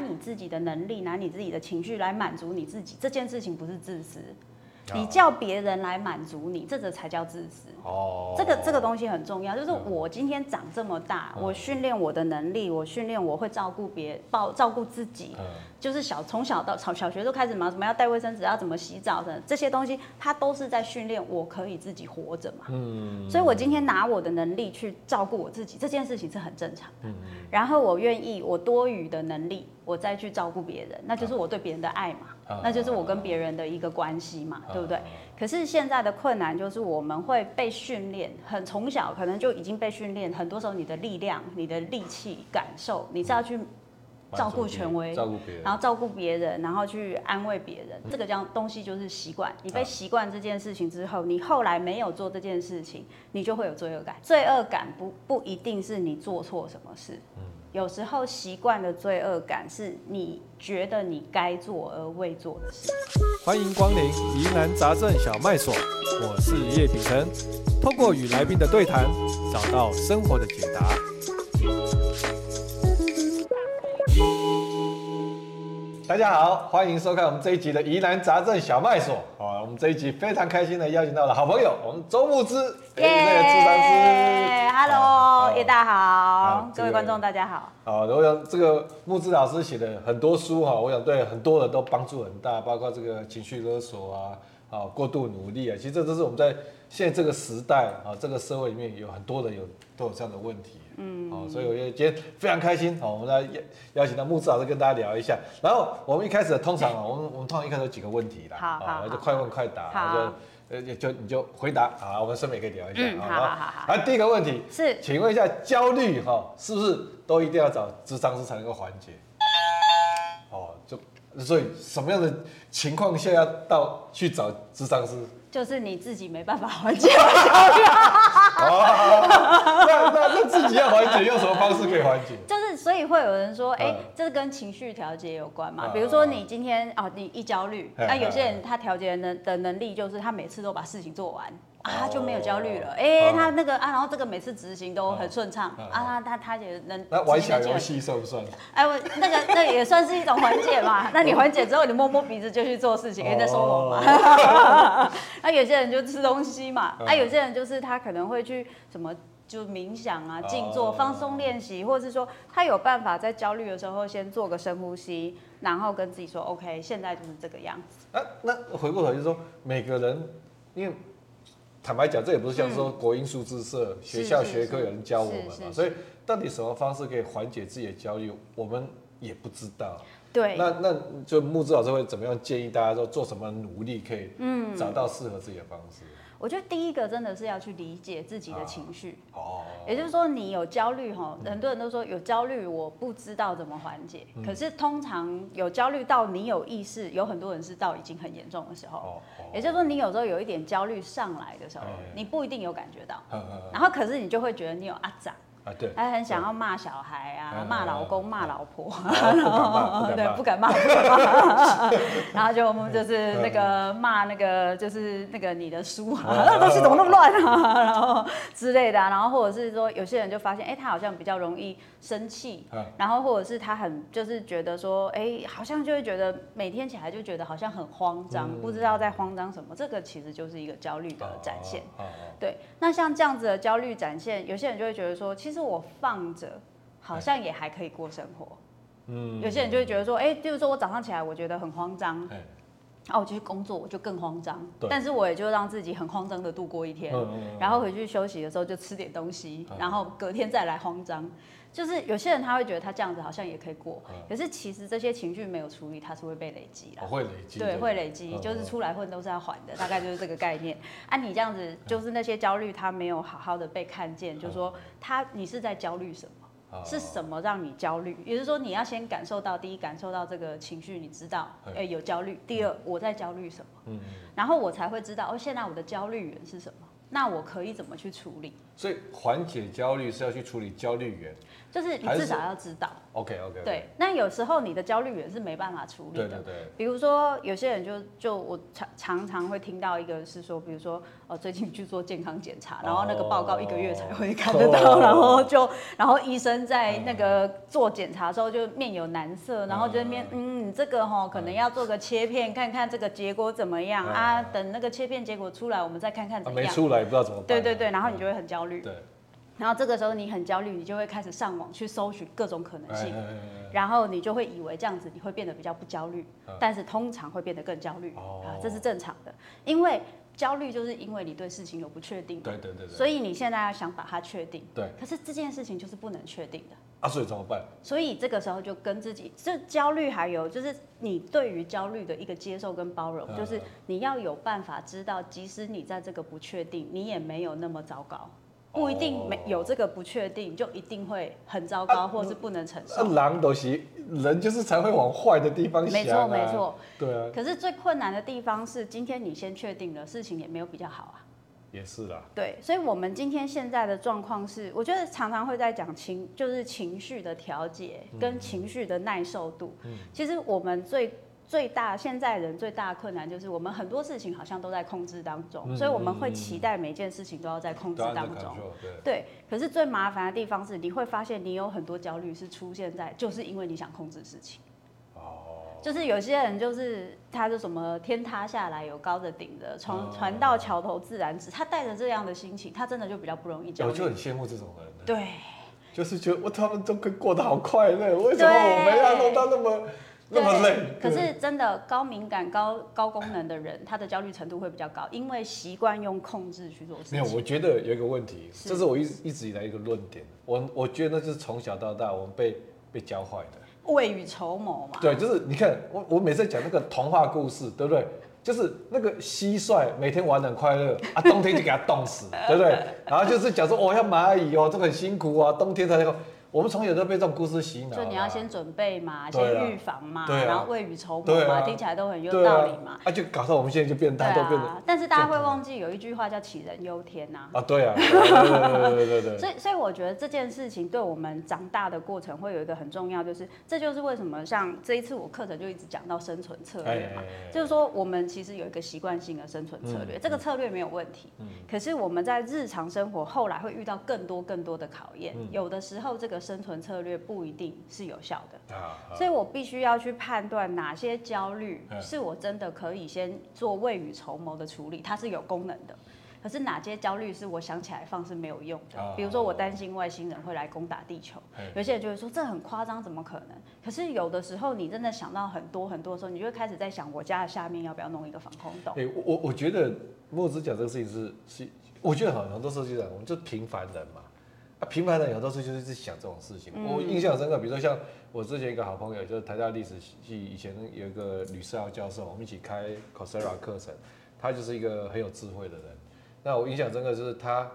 你自己的能力，拿你自己的情绪来满足你自己，这件事情不是自私。你叫别人来满足你，这个才叫自私。哦，这个这个东西很重要，就是我今天长这么大，我训练我的能力，我训练我会照顾别，照照顾自己，就是小从小到小小学都开始嘛，什么要带卫生纸，要怎么洗澡的这些东西，它都是在训练我可以自己活着嘛。嗯，所以我今天拿我的能力去照顾我自己，这件事情是很正常的。嗯，然后我愿意我多余的能力，我再去照顾别人，那就是我对别人的爱嘛。那就是我跟别人的一个关系嘛，对不对？可是现在的困难就是我们会被训练，很从小可能就已经被训练，很多时候你的力量、你的力气、感受，你是要去照顾权威，照顾别人，然后照顾别人，然后去安慰别人，这个叫东西就是习惯。你被习惯这件事情之后，你后来没有做这件事情，你就会有罪恶感。罪恶感不不一定是你做错什么事。有时候习惯的罪恶感是你觉得你该做而未做的事。欢迎光临疑难杂症小麦所，我是叶秉成，通过与来宾的对谈，找到生活的解答。大家好，欢迎收看我们这一集的疑难杂症小卖所。啊，我们这一集非常开心的邀请到了好朋友，我们周木之，耶，咨商师，Hello，叶大好，各位观众大家好。好，我想这个木之老师写的很多书哈，我想对很多人都帮助很大，包括这个情绪勒索啊，啊，过度努力啊，其实这都是我们在现在这个时代啊，这个社会里面有很多人有都有这样的问题。嗯，好，所以我觉得今天非常开心，好，我们来邀邀请到木子老师跟大家聊一下。然后我们一开始通常啊，我们我们通常一开始有几个问题啦，好，好，就快问快答，就呃就你就回答啊，我们顺便可以聊一下。嗯，好好好。来第一个问题是，请问一下焦虑哈，是不是都一定要找智商师才能够缓解？哦，就所以什么样的情况下要到去找智商师？就是你自己没办法缓解 自己要缓解，用什么方式可以缓解？就是所以会有人说，哎、欸，这是跟情绪调节有关嘛？比如说你今天哦，你一焦虑，那有些人他调节能的能力就是他每次都把事情做完。啊，就没有焦虑了。哎，他那个啊，然后这个每次执行都很顺畅啊，他他他也能。那玩小游戏算不算？哎，我那个那也算是一种缓解嘛。那你缓解之后，你摸摸鼻子就去做事情，哎，在收拢嘛。那有些人就吃东西嘛。啊，有些人就是他可能会去什么，就冥想啊、静坐、放松练习，或者是说他有办法在焦虑的时候先做个深呼吸，然后跟自己说 OK，现在就是这个样子。啊，那回过头就是说，每个人因为。坦白讲，这也不是像说国英数字社学校学科有人教我们嘛，所以到底什么方式可以缓解自己的焦虑，我们也不知道。对，那那就木之老师会怎么样建议大家说做什么努力可以嗯找到适合自己的方式？我觉得第一个真的是要去理解自己的情绪，哦，也就是说你有焦虑哈，很多人都说有焦虑，我不知道怎么缓解。可是通常有焦虑到你有意识，有很多人是到已经很严重的时候，也就是说你有时候有一点焦虑上来的时候，你不一定有感觉到，然后可是你就会觉得你有阿长。啊，对，还很想要骂小孩啊，骂老公，骂老婆，然后 对，不敢骂，然后就我们就是那个骂那个就是那个你的书啊，那东西怎么那么乱啊，然后之类的，然后或者是说有些人就发现，哎，他好像比较容易生气，然后或者是他很就是觉得说，哎，好像就会觉得每天起来就觉得好像很慌张，不知道在慌张什么，这个其实就是一个焦虑的展现。对，那像这样子的焦虑展现，有些人就会觉得说，其实我放着好像也还可以过生活。嗯，有些人就会觉得说，哎，就是说我早上起来我觉得很慌张，哦，我就去工作我就更慌张，但是我也就让自己很慌张的度过一天，然后回去休息的时候就吃点东西，然后隔天再来慌张。就是有些人他会觉得他这样子好像也可以过，可是其实这些情绪没有处理，它是会被累积的。会累积。对，会累积，就是出来混都是要还的，大概就是这个概念。啊，你这样子就是那些焦虑，他没有好好的被看见，就是说他你是在焦虑什么？是什么让你焦虑？也就是说你要先感受到，第一感受到这个情绪，你知道，哎，有焦虑。第二，我在焦虑什么？嗯然后我才会知道，哦，现在我的焦虑源是什么？那我可以怎么去处理？所以缓解焦虑是要去处理焦虑源，就是你至少要知道。OK OK。对，那有时候你的焦虑源是没办法处理的。对对对。比如说有些人就就我常常常会听到一个是说，比如说哦最近去做健康检查，然后那个报告一个月才会看得到，然后就然后医生在那个做检查的时候就面有难色，然后就面嗯你这个哈可能要做个切片看看这个结果怎么样啊，等那个切片结果出来我们再看看怎么样。没出来不知道怎么办。对对对，然后你就会很焦虑。对。然后这个时候你很焦虑，你就会开始上网去搜寻各种可能性，然后你就会以为这样子你会变得比较不焦虑，但是通常会变得更焦虑。啊，这是正常的，因为焦虑就是因为你对事情有不确定，对对对，所以你现在要想把它确定，对，可是这件事情就是不能确定的。啊，所以怎么办？所以这个时候就跟自己，这焦虑还有就是你对于焦虑的一个接受跟包容，就是你要有办法知道，即使你在这个不确定，你也没有那么糟糕。不一定没有这个不确定，就一定会很糟糕，或是不能承受。狼都是人，就是才会往坏的地方想。没错，没错。对啊。可是最困难的地方是，今天你先确定了，事情也没有比较好啊。也是啦。对，所以我们今天现在的状况是，我觉得常常会在讲情，就是情绪的调节跟情绪的耐受度。嗯。其实我们最。最大现在人最大的困难就是我们很多事情好像都在控制当中，所以我们会期待每件事情都要在控制当中。对，可是最麻烦的地方是，你会发现你有很多焦虑是出现在，就是因为你想控制事情。哦。就是有些人就是他是什么天塌下来有高的顶的，船船到桥头自然直，他带着这样的心情，他真的就比较不容易焦虑。我就很羡慕这种人。对。就是觉得我他们都可以过得好快乐，为什么我们要弄到那么？那么累，可是真的高敏感、高高功能的人，他的焦虑程度会比较高，因为习惯用控制去做事情。没有，我觉得有一个问题，是这是我一一直以来一个论点。我我觉得那就是从小到大我们被被教坏的，未雨绸缪嘛。对，就是你看我我每次讲那个童话故事，对不对？就是那个蟋蟀每天玩得很快乐啊，冬天就给它冻死，对不对？然后就是讲说哦，要蚂蚁哦，这个很辛苦啊，冬天才能够。我们从小都被这种故事洗脑，就你要先准备嘛，先预防嘛，然后未雨绸缪嘛，听起来都很有道理嘛。啊，就搞到我们现在就变大，都变。但是大家会忘记有一句话叫杞人忧天呐。啊，对啊，对对对对。所以，所以我觉得这件事情对我们长大的过程会有一个很重要，就是这就是为什么像这一次我课程就一直讲到生存策略嘛，就是说我们其实有一个习惯性的生存策略，这个策略没有问题。可是我们在日常生活后来会遇到更多更多的考验，有的时候这个。生存策略不一定是有效的，所以我必须要去判断哪些焦虑是我真的可以先做未雨绸缪的处理，它是有功能的。可是哪些焦虑是我想起来放是没有用的？比如说我担心外星人会来攻打地球，有些人就会说这很夸张，怎么可能？可是有的时候你真的想到很多很多的时候，你就会开始在想，我家的下面要不要弄一个防空洞？欸，我我觉得墨子讲这个事情是是，我觉得很很多设计师，我们就平凡人嘛。啊，平凡人有的时候就是在想这种事情。我印象深刻，比如说像我之前一个好朋友，就是台大历史系以前有一个吕世尧教授，我们一起开 Coursera 课程，他就是一个很有智慧的人。那我印象深刻就是他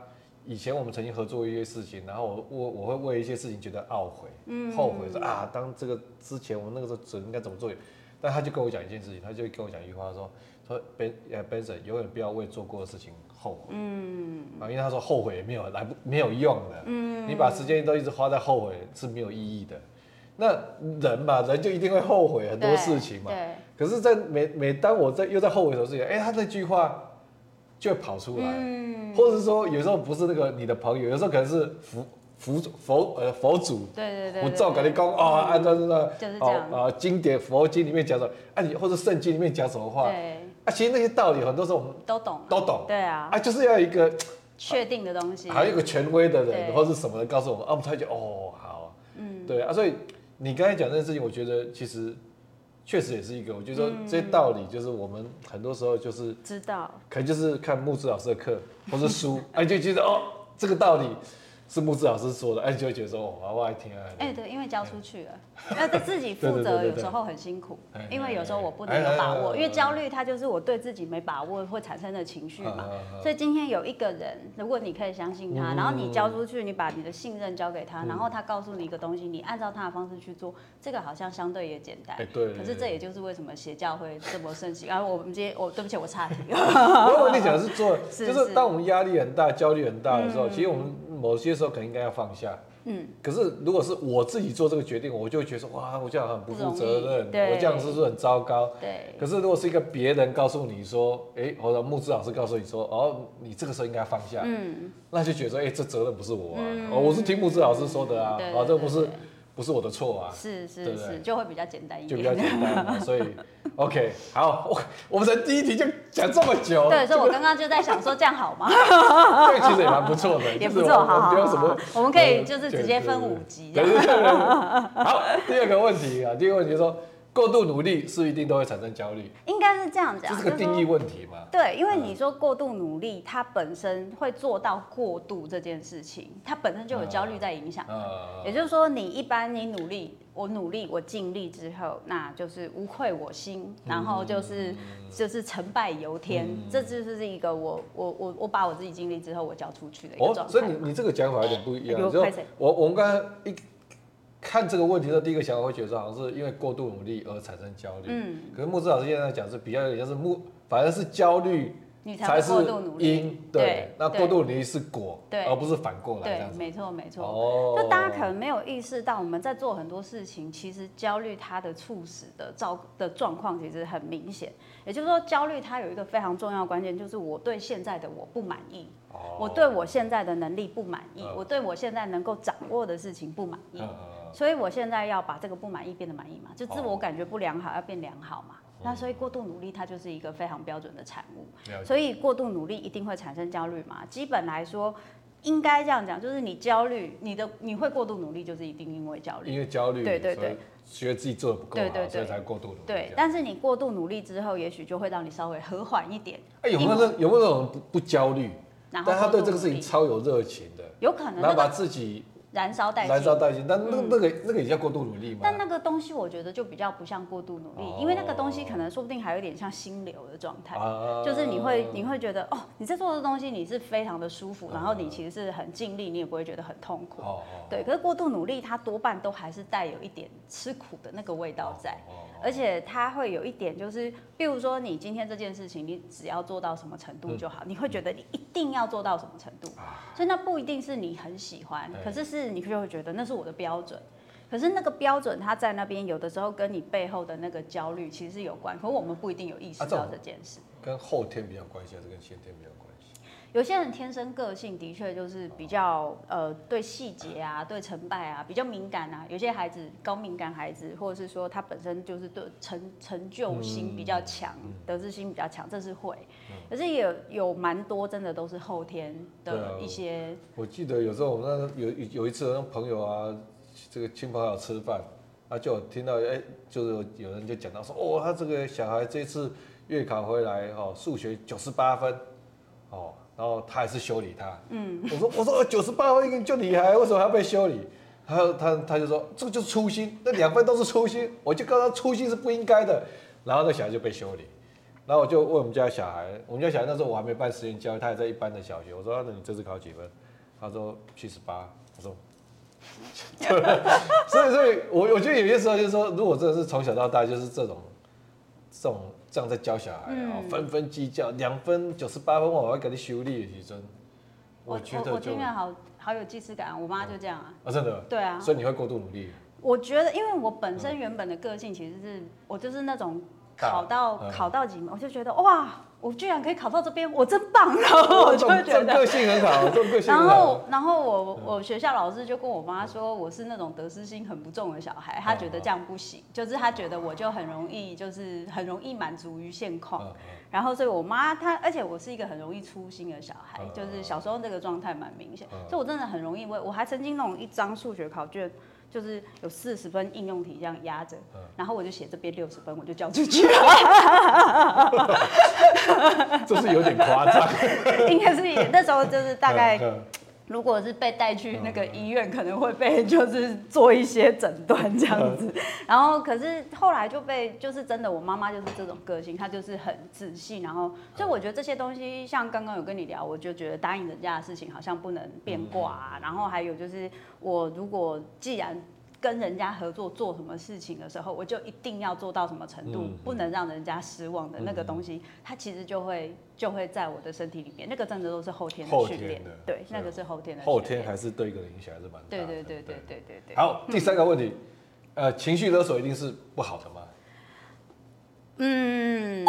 以前我们曾经合作一些事情，然后我我我会为一些事情觉得懊悔、后悔，说啊，当这个之前我那个时候准应该怎么做。但他就跟我讲一件事情，他就跟我讲一句话说说 Ben 呃 Benson 永远不要为做过的事情。后悔，嗯，啊，因为他说后悔也没有来不没有用的，嗯，你把时间都一直花在后悔是没有意义的。那人嘛，人就一定会后悔很多事情嘛，对。可是，在每每当我在又在后悔的时候，哎，他那句话就会跑出来，嗯，或者是说有时候不是那个你的朋友，有时候可能是佛佛佛呃佛祖，对对对，我照跟你讲啊，按照那个哦啊经典佛经里面讲的，按你或者圣经里面讲什么话，对。啊，其实那些道理很多时候我们都懂，都懂，对啊，啊，就是要一个 确定的东西，还有一个权威的人或者什么人告诉我们，啊，我们才觉得哦，好，嗯，对啊，所以你刚才讲这件事情，我觉得其实确实也是一个，我觉得说这些道理就是我们很多时候就是知道，可能就是看木子老师的课或是书，哎，就觉得哦，这个道理是木子老师说的，哎，就会觉得说，哦，我爱听啊。哎，对，因为交出去了，那自己负责有时候很辛苦，因为有时候我不能有把握，因为焦虑它就是我对自己没把握会产生的情绪嘛。所以今天有一个人，如果你可以相信他，然后你交出去，你把你的信任交给他，然后他告诉你一个东西，你按照他的方式去做，这个好像相对也简单。对。可是这也就是为什么邪教会这么盛行。然后我们今天，我对不起，我岔题了。我跟你讲是做，就是当我们压力很大、焦虑很大的时候，其实我们。某些时候可能应该要放下，嗯，可是如果是我自己做这个决定，我就会觉得说，哇，我这样很不负责任，我这样是不是很糟糕？对。可是如果是一个别人告诉你说，哎、欸，或者木子老师告诉你说，哦，你这个时候应该放下，嗯，那就觉得说，哎、欸，这责任不是我啊，嗯、哦，我是听木子老师说的啊，啊，这不是。不是我的错啊，是是是，就会比较简单一点，就比较简单，所以 OK 好，我我们才第一题就讲这么久，对，所以我刚刚就在想说这样好吗？这个其实也蛮不错的，也不错，好好好，我们可以就是直接分五级，对对对，好，第二个问题啊，第二个问题说。过度努力是一定都会产生焦虑，应该是这样讲，这是个定义问题嘛？对，因为你说过度努力，它本身会做到过度这件事情，它本身就有焦虑在影响。也就是说，你一般你努力，我努力，我尽力之后，那就是无愧我心，然后就是就是成败由天，这就是一个我我我我把我自己尽力之后，我交出去的一个状态。所以你你这个讲法有点不一样，就我我们刚才一。看这个问题的第一个想法会觉得，好像是因为过度努力而产生焦虑。嗯。可是木子老师现在讲是比较有点像是木，反而是焦虑才是因，对。那过度努力是果，对，而不是反过来。对，没错没错。哦。就大家可能没有意识到，我们在做很多事情，其实焦虑它的促使的状的状况其实很明显。也就是说，焦虑它有一个非常重要的关键，就是我对现在的我不满意。哦。我对我现在的能力不满意，我对我现在能够掌握的事情不满意。所以我现在要把这个不满意变得满意嘛，就自我感觉不良好要变良好嘛。那所以过度努力它就是一个非常标准的产物。所以过度努力一定会产生焦虑嘛？基本来说，应该这样讲，就是你焦虑，你的你会过度努力，就是一定因为焦虑。因为焦虑，对对对，觉得自己做的不够好，所以才过度努力。对，但是你过度努力之后，也许就会让你稍微和缓一点。哎，有没有那有没有那种不不焦虑，但他对这个事情超有热情的？有可能，然后把自己。燃烧殆尽，燃烧殆尽，但那那个那个也叫过度努力嘛？但那个东西我觉得就比较不像过度努力，因为那个东西可能说不定还有点像心流的状态，就是你会你会觉得哦，你在做的东西你是非常的舒服，然后你其实是很尽力，你也不会觉得很痛苦。对，可是过度努力它多半都还是带有一点吃苦的那个味道在，而且它会有一点就是，比如说你今天这件事情，你只要做到什么程度就好，你会觉得你一定要做到什么程度，所以那不一定是你很喜欢，可是是。你就会觉得那是我的标准，可是那个标准它在那边，有的时候跟你背后的那个焦虑其实是有关，可是我们不一定有意识到这件事。跟后天比较关系还是跟先天比较关系？有些人天生个性的确就是比较呃对细节啊、对成败啊比较敏感啊。有些孩子高敏感孩子，或者是说他本身就是对成成就心比较强、得失心比较强，这是会。可是也有有蛮多真的都是后天的一些。啊、我记得有时候我们那有有一次那朋友啊，这个亲朋好友吃饭，啊就听到哎、欸，就是有人就讲到说，哦，他这个小孩这次月考回来哦，数学九十八分，哦。然后他还是修理他，嗯，我说我说九十八分就厉害，为什么还要被修理？他他他就说这个就是粗心，那两分都是粗心，我就告诉他粗心是不应该的。然后那小孩就被修理，然后我就问我们家小孩，我们家小孩那时候我还没办实验教育，他还在一般的小学，我说那你这次考几分？他说七十八，我说，所以所以我我觉得有些时候就是说，如果真的是从小到大就是这种这种。这样在教小孩啊，分分计较，两分九十八分，我要给你修理，其实我觉得我听了好好有既视感，我妈就这样啊，啊真的，对啊，所以你会过度努力。我觉得，因为我本身原本的个性其实是我就是那种考到考到几门，我就觉得哇。我居然可以考到这边，我真棒！然后我就会觉得个性很好，这个性然后，然后我我学校老师就跟我妈说，我是那种得失心很不重的小孩，他觉得这样不行，就是他觉得我就很容易，就是很容易满足于现况。然后，所以我妈她，而且我是一个很容易粗心的小孩，就是小时候这个状态蛮明显，所以我真的很容易，我我还曾经弄一张数学考卷。就是有四十分应用题这样压着，然后我就写这边六十分，我就交出去了。这是有点夸张。应该是那时候就是大概如果是被带去那个医院，可能会被就是做一些诊断这样子。然后可是后来就被就是真的，我妈妈就是这种个性，她就是很仔细。然后所以我觉得这些东西，像刚刚有跟你聊，我就觉得答应人家的事情好像不能变卦啊。然后还有就是我如果既然跟人家合作做什么事情的时候，我就一定要做到什么程度，嗯、不能让人家失望的那个东西，嗯、它其实就会就会在我的身体里面。那个真的都是后天的训练，对，那个是后天的。后天还是对一个人影响还是蛮大的。对对对对对对对，好，第三个问题，嗯、呃，情绪勒索一定是不好的吗？嗯，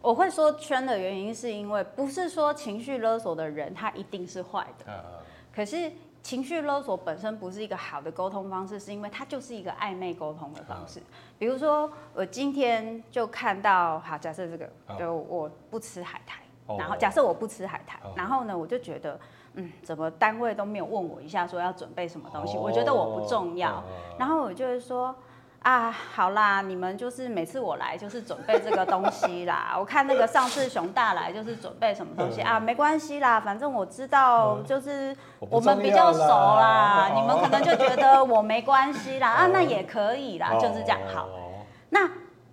我会说圈的原因是因为不是说情绪勒索的人他一定是坏的，嗯、可是。情绪勒索本身不是一个好的沟通方式，是因为它就是一个暧昧沟通的方式。比如说，我今天就看到，好，假设这个，就我不吃海苔，然后假设我不吃海苔，然后呢，我就觉得，嗯，怎么单位都没有问我一下，说要准备什么东西，我觉得我不重要，然后我就会说。啊，好啦，你们就是每次我来就是准备这个东西啦。我看那个上次熊大来就是准备什么东西啊，没关系啦，反正我知道就是我们比较熟啦，你们可能就觉得我没关系啦，啊，那也可以啦，就是这样。好，那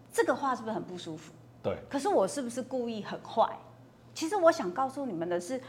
这个话是不是很不舒服？对。可是我是不是故意很坏？其实我想告诉你们的是，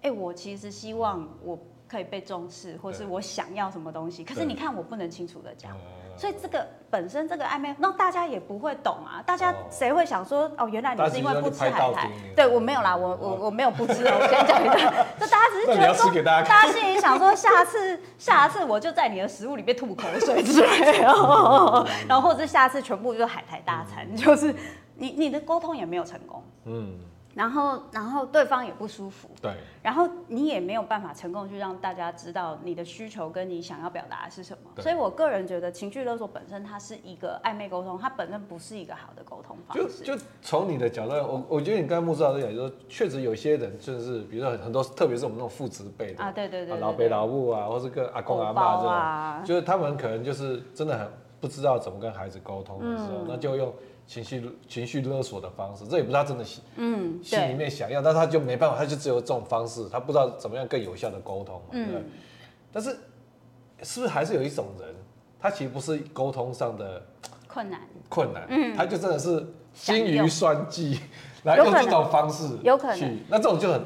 哎，我其实希望我可以被重视，或是我想要什么东西。可是你看，我不能清楚的讲。所以这个本身这个暧昧，那大家也不会懂啊。大家谁会想说哦，原来你是因为不吃海苔？对，我没有啦，我我我没有不吃。我先讲一下，就大家只是觉得说，大家心里想说，下次下次我就在你的食物里面吐口水之类，然后 然后或者是下次全部就是海苔大餐，就是你你的沟通也没有成功。嗯。然后，然后对方也不舒服。对。然后你也没有办法成功去让大家知道你的需求跟你想要表达的是什么。所以我个人觉得情绪勒索本身它是一个暧昧沟通，它本身不是一个好的沟通方式。就就从你的角度，我我觉得你刚才木子老师讲，就是确实有些人就是，比如说很多，特别是我们那种父子辈的啊，对对对，老辈老母啊，或是跟阿公阿妈这种，啊、就是他们可能就是真的很不知道怎么跟孩子沟通的时候，嗯、那就用。情绪情绪勒索的方式，这也不是他真的心，嗯，心里面想要，但是他就没办法，他就只有这种方式，他不知道怎么样更有效的沟通嘛，嗯，对。但是，是不是还是有一种人，他其实不是沟通上的困难，困难，嗯，他就真的是精于算计，来用这种方式，有可能，那这种就很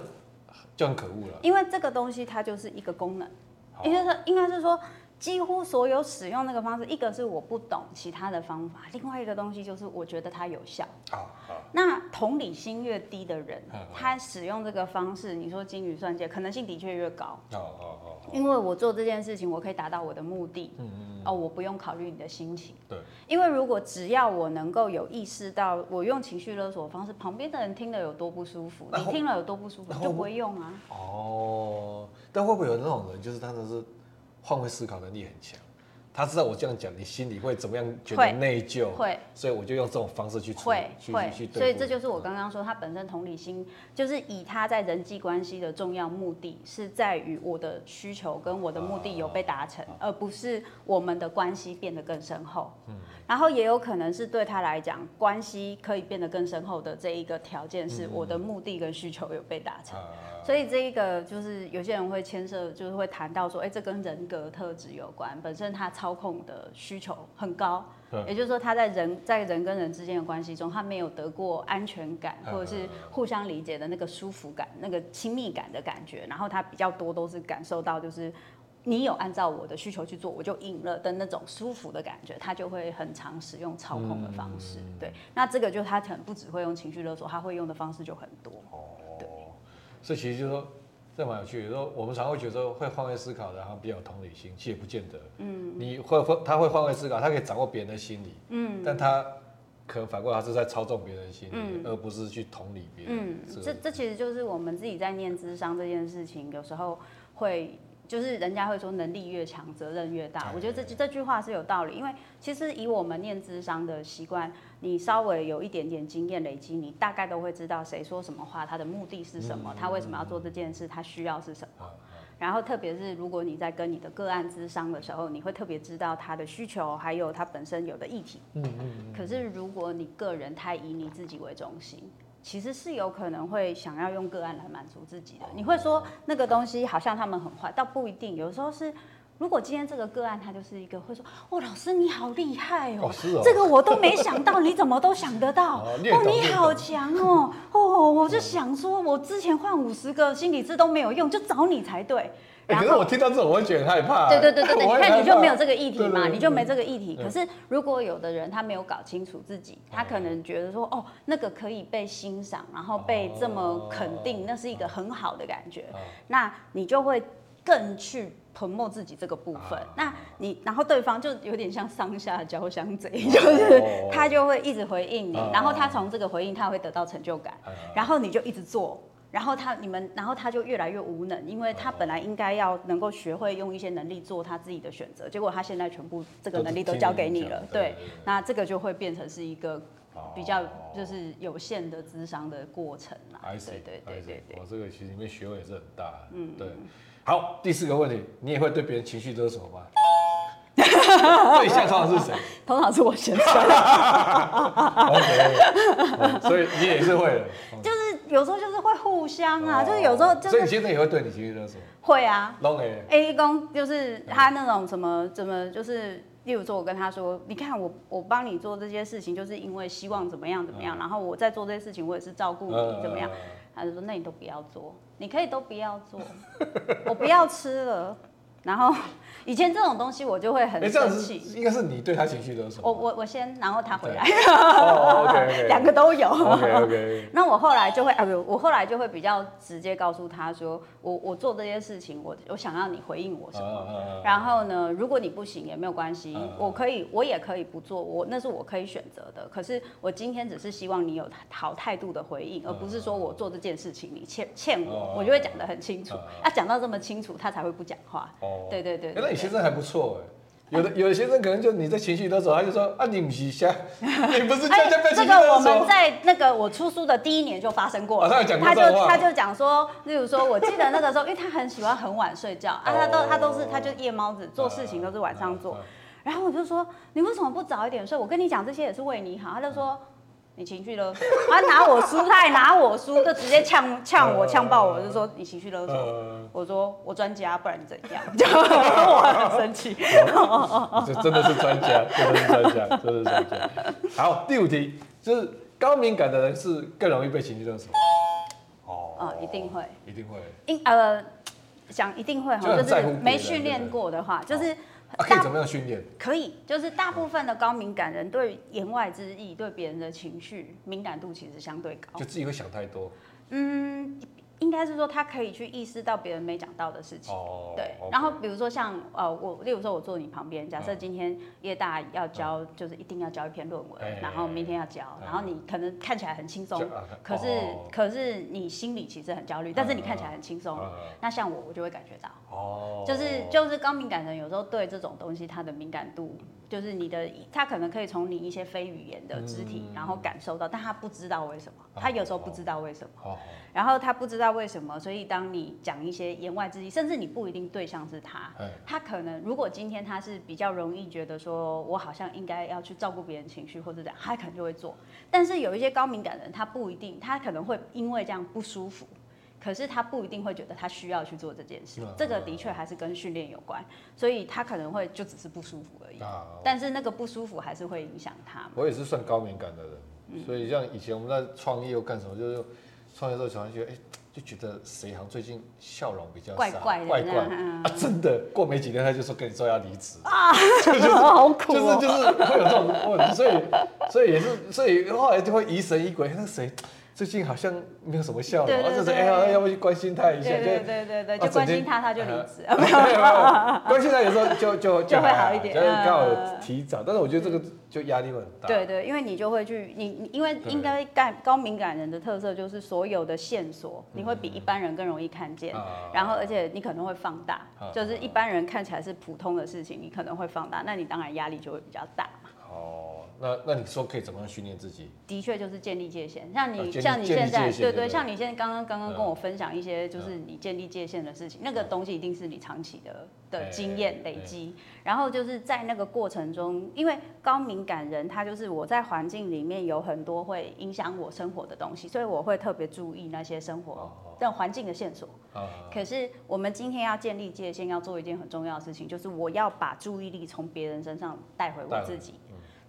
就很可恶了，因为这个东西它就是一个功能，也就是应该是说。几乎所有使用那个方式，一个是我不懂其他的方法，另外一个东西就是我觉得它有效。好，好。那同理心越低的人，他使用这个方式，你说精于算计，可能性的确越高。因为我做这件事情，我可以达到我的目的。嗯嗯。哦，我不用考虑你的心情。对。因为如果只要我能够有意识到我用情绪勒索的方式，旁边的人听了有多不舒服，你听了有多不舒服，就不会用啊。哦。但会不会有那种人，就是他的是？换位思考能力很强，他知道我这样讲，你心里会怎么样觉得内疚，会，所以我就用这种方式去处理，去会去，所以这就是我刚刚说，他本身同理心就是以他在人际关系的重要目的是在于我的需求跟我的目的有被达成，而不是我们的关系变得更深厚。嗯，然后也有可能是对他来讲，关系可以变得更深厚的这一个条件是我的目的跟需求有被达成。所以这一个就是有些人会牵涉，就是会谈到说，哎，这跟人格特质有关。本身他操控的需求很高，也就是说他在人在人跟人之间的关系中，他没有得过安全感，或者是互相理解的那个舒服感、那个亲密感的感觉。然后他比较多都是感受到，就是你有按照我的需求去做，我就赢了的那种舒服的感觉。他就会很常使用操控的方式。对，那这个就他可能不只会用情绪勒索，他会用的方式就很多。哦，对，所以其实就是说，这蛮有趣的。说我们常会觉得说，会换位思考的，然后比较有同理心，其实也不见得。嗯，你会会他会换位思考，他可以掌握别人的心理。嗯，但他可能反过来，他是在操纵别人的心理，嗯、而不是去同理别人。嗯，这这其实就是我们自己在念智商这件事情，有时候会。就是人家会说能力越强，责任越大。我觉得这这句话是有道理，因为其实以我们念智商的习惯，你稍微有一点点经验累积，你大概都会知道谁说什么话，他的目的是什么，他为什么要做这件事，他需要是什么。然后特别是如果你在跟你的个案咨商的时候，你会特别知道他的需求，还有他本身有的议题。可是如果你个人太以你自己为中心。其实是有可能会想要用个案来满足自己的。你会说那个东西好像他们很坏，倒不一定。有时候是，如果今天这个个案他就是一个会说，哦，老师你好厉害哦，哦，这个我都没想到，你怎么都想得到？哦，你好强哦，哦，我就想说，我之前换五十个心理师都没有用，就找你才对。欸、可是我听到这种，我会觉得很害怕。对对对对，你看你就没有这个议题嘛，你就没这个议题。可是如果有的人他没有搞清楚自己，他可能觉得说，哦，那个可以被欣赏，然后被这么肯定，那是一个很好的感觉。那你就会更去 promote 自己这个部分。那你然后对方就有点像上下交相贼，就是他就会一直回应你，然后他从这个回应他会得到成就感，然后你就一直做。然后他你们，然后他就越来越无能，因为他本来应该要能够学会用一些能力做他自己的选择，结果他现在全部这个能力都交给你了，对，对，对，对，那这个就会变成是一个比较就是有限的智商的过程啦。对对对对对，我这个其实里面学问也是很大，嗯，对。好，第四个问题，你也会对别人情绪勒索吗？对象通常是谁？通常是我先生。OK，所以你也是会的，就是有时候就是会互相啊，就是有时候就是。所以你先生也会对你情绪勒索？会啊。拢会。A 公就是他那种什么怎么就是，例如说我跟他说，你看我我帮你做这些事情，就是因为希望怎么样怎么样，然后我在做这些事情，我也是照顾你怎么样，他就说那你都不要做，你可以都不要做，我不要吃了。然后以前这种东西我就会很生气，应该是你对他情绪勒索。我我我先，然后他回来，哦，OK，两个都有。OK OK。那我后来就会啊不，我后来就会比较直接告诉他说，我我做这些事情，我我想要你回应我什么。然后呢，如果你不行也没有关系，我可以我也可以不做，我那是我可以选择的。可是我今天只是希望你有好态度的回应，而不是说我做这件事情你欠欠我，我就会讲得很清楚。啊，讲到这么清楚，他才会不讲话。对对对，那你先生还不错哎，有的有的先生可能就你在情绪的时候，他就说啊，你不是瞎，你不是在在被情绪勒索。这个我们在那个我出书的第一年就发生过了，他就他就讲说，例如说，我记得那个时候，因为他很喜欢很晚睡觉啊，他都他都是 他就夜猫子，做事情都是晚上做，然后我就说，你为什么不早一点睡？我跟你讲这些也是为你好，他就说。你情绪勒索，他拿我书，他还拿我书，就直接呛呛我，呛爆我，就说你情绪勒索。我说我专家，不然你怎样？就我很生气。这真的是专家，真的是专家，真的是专家。好，第五题就是高敏感的人是更容易被情绪勒索。哦，一定会，一定会。因呃，讲一定会哈，就是没训练过的话，就是。啊、可以怎么样训练？可以，就是大部分的高敏感人对言外之意、对别人的情绪敏感度其实相对高，就自己会想太多。嗯。应该是说他可以去意识到别人没讲到的事情，对。然后比如说像呃我，例如说我坐你旁边，假设今天叶大要交，就是一定要交一篇论文，然后明天要交，然后你可能看起来很轻松，可是可是你心里其实很焦虑，但是你看起来很轻松，那像我我就会感觉到，就是就是高敏感人有时候对这种东西他的敏感度，就是你的他可能可以从你一些非语言的肢体然后感受到，但他不知道为什么，他有时候不知道为什么，然后他不知道。为什么？所以当你讲一些言外之意，甚至你不一定对象是他，他可能如果今天他是比较容易觉得说，我好像应该要去照顾别人情绪或者怎样，他可能就会做。但是有一些高敏感人，他不一定，他可能会因为这样不舒服，可是他不一定会觉得他需要去做这件事。这个的确还是跟训练有关，所以他可能会就只是不舒服而已。但是那个不舒服还是会影响他。我也是算高敏感的人，所以像以前我们在创业又干什么，就是创业的时候常常觉得，哎。就觉得谁好像最近笑容比较怪怪的，怪怪啊！真的，过没几天他就说跟你说要离职 啊，就是好苦，就是就是会有这种问题，所以所以也是，所以后来就会疑神疑鬼，那谁？最近好像没有什么笑容，就是哎呀，要不去关心他一下？对对对对，就关心他，他就离职。没有 没有，关心他有时候就就就会好一点，就是刚好提早。但是我觉得这个就压力会很大。对对，因为你就会去你你，因为应该干高敏感人的特色就是所有的线索你会比一般人更容易看见，然后而且你可能会放大，就是一般人看起来是普通的事情，你可能会放大，那你当然压力就会比较大嘛。哦。那那你说可以怎么样训练自己？的确就是建立界限，像你、啊、像你现在，对对，像你现在刚刚刚刚跟我分享一些，就是你建立界限的事情，嗯、那个东西一定是你长期的的经验累积，然后就是在那个过程中，因为高敏感人他就是我在环境里面有很多会影响我生活的东西，所以我会特别注意那些生活的环境的线索。可是我们今天要建立界限，要做一件很重要的事情，就是我要把注意力从别人身上带回我自己。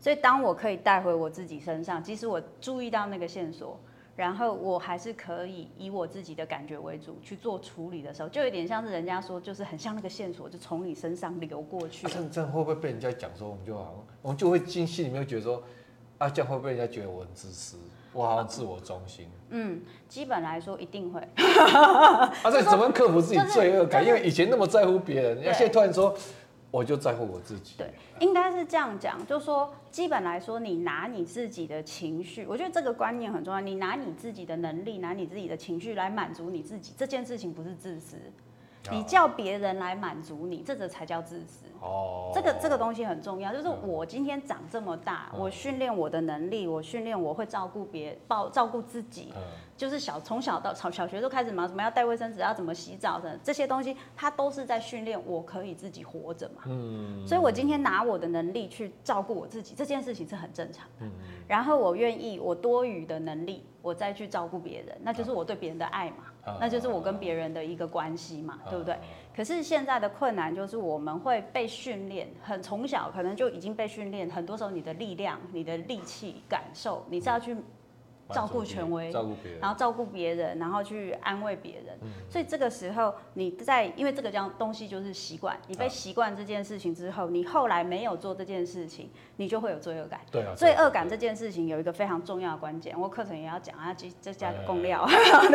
所以，当我可以带回我自己身上，即使我注意到那个线索，然后我还是可以以我自己的感觉为主去做处理的时候，就有点像是人家说，就是很像那个线索就从你身上流过去。这样这样会不会被人家讲说，我们就好像，我们就会进心里面觉得说，啊，这样会不会人家觉得我很自私，我好像自我中心？嗯，基本来说一定会。啊，这怎么克服自己 罪恶感？因为以前那么在乎别人，现在突然说。我就在乎我自己。对，应该是这样讲，就是说，基本来说，你拿你自己的情绪，我觉得这个观念很重要。你拿你自己的能力，拿你自己的情绪来满足你自己，这件事情不是自私。你叫别人来满足你，这个才叫自私。哦，这个这个东西很重要，就是我今天长这么大，我训练我的能力，我训练我会照顾别，照照顾自己，就是小从小到小小学都开始嘛，什么要带卫生纸，要怎么洗澡的这些东西，它都是在训练我可以自己活着嘛。嗯，所以我今天拿我的能力去照顾我自己，这件事情是很正常的。然后我愿意我多余的能力，我再去照顾别人，那就是我对别人的爱嘛。那就是我跟别人的一个关系嘛，对不对？可是现在的困难就是我们会被训练，很从小可能就已经被训练，很多时候你的力量、你的力气、感受，你是要去。照顾权威，照顾别人，然后照顾别人，然后去安慰别人。嗯、所以这个时候你在，因为这个东西就是习惯，你被习惯这件事情之后，你后来没有做这件事情，你就会有罪恶感。对啊，罪恶感这件事情有一个非常重要的关键，我课程也要讲啊，这这加个工料，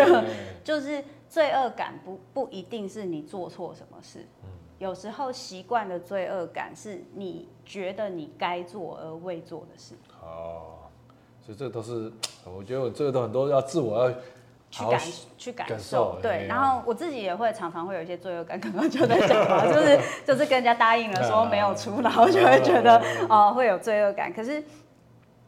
就是罪恶感不不一定是你做错什么事，嗯、有时候习惯的罪恶感是你觉得你该做而未做的事。哦。所以这都是，我觉得我这个都很多要自我要去感去感受，对。然后我自己也会常常会有一些罪恶感，刚刚就在讲嘛，就是就是跟人家答应了说没有出，然后就会觉得哦会有罪恶感。可是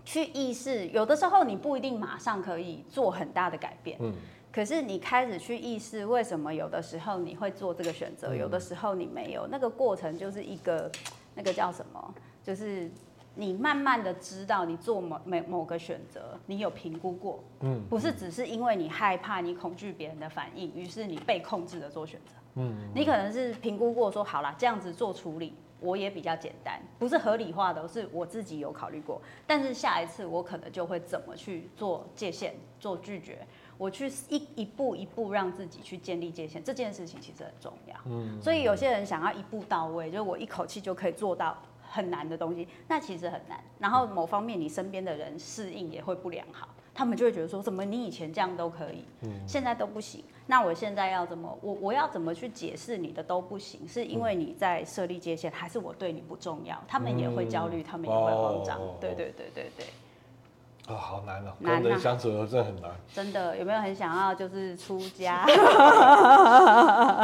去意识，有的时候你不一定马上可以做很大的改变，嗯。可是你开始去意识，为什么有的时候你会做这个选择，有的时候你没有，那个过程就是一个那个叫什么，就是。你慢慢的知道，你做某某某个选择，你有评估过，嗯，不是只是因为你害怕、你恐惧别人的反应，于是你被控制的做选择，嗯，你可能是评估过说，好啦，这样子做处理，我也比较简单，不是合理化的，是我自己有考虑过，但是下一次我可能就会怎么去做界限、做拒绝，我去一一步一步让自己去建立界限，这件事情其实很重要，嗯，所以有些人想要一步到位，就是我一口气就可以做到。很难的东西，那其实很难。然后某方面，你身边的人适应也会不良好，他们就会觉得说，怎么你以前这样都可以，现在都不行。那我现在要怎么，我我要怎么去解释你的都不行？是因为你在设立界限，还是我对你不重要？他们也会焦虑，他们也会慌张。对对对对对。啊，好难哦，跟人相处的真的很难。真的，有没有很想要就是出家？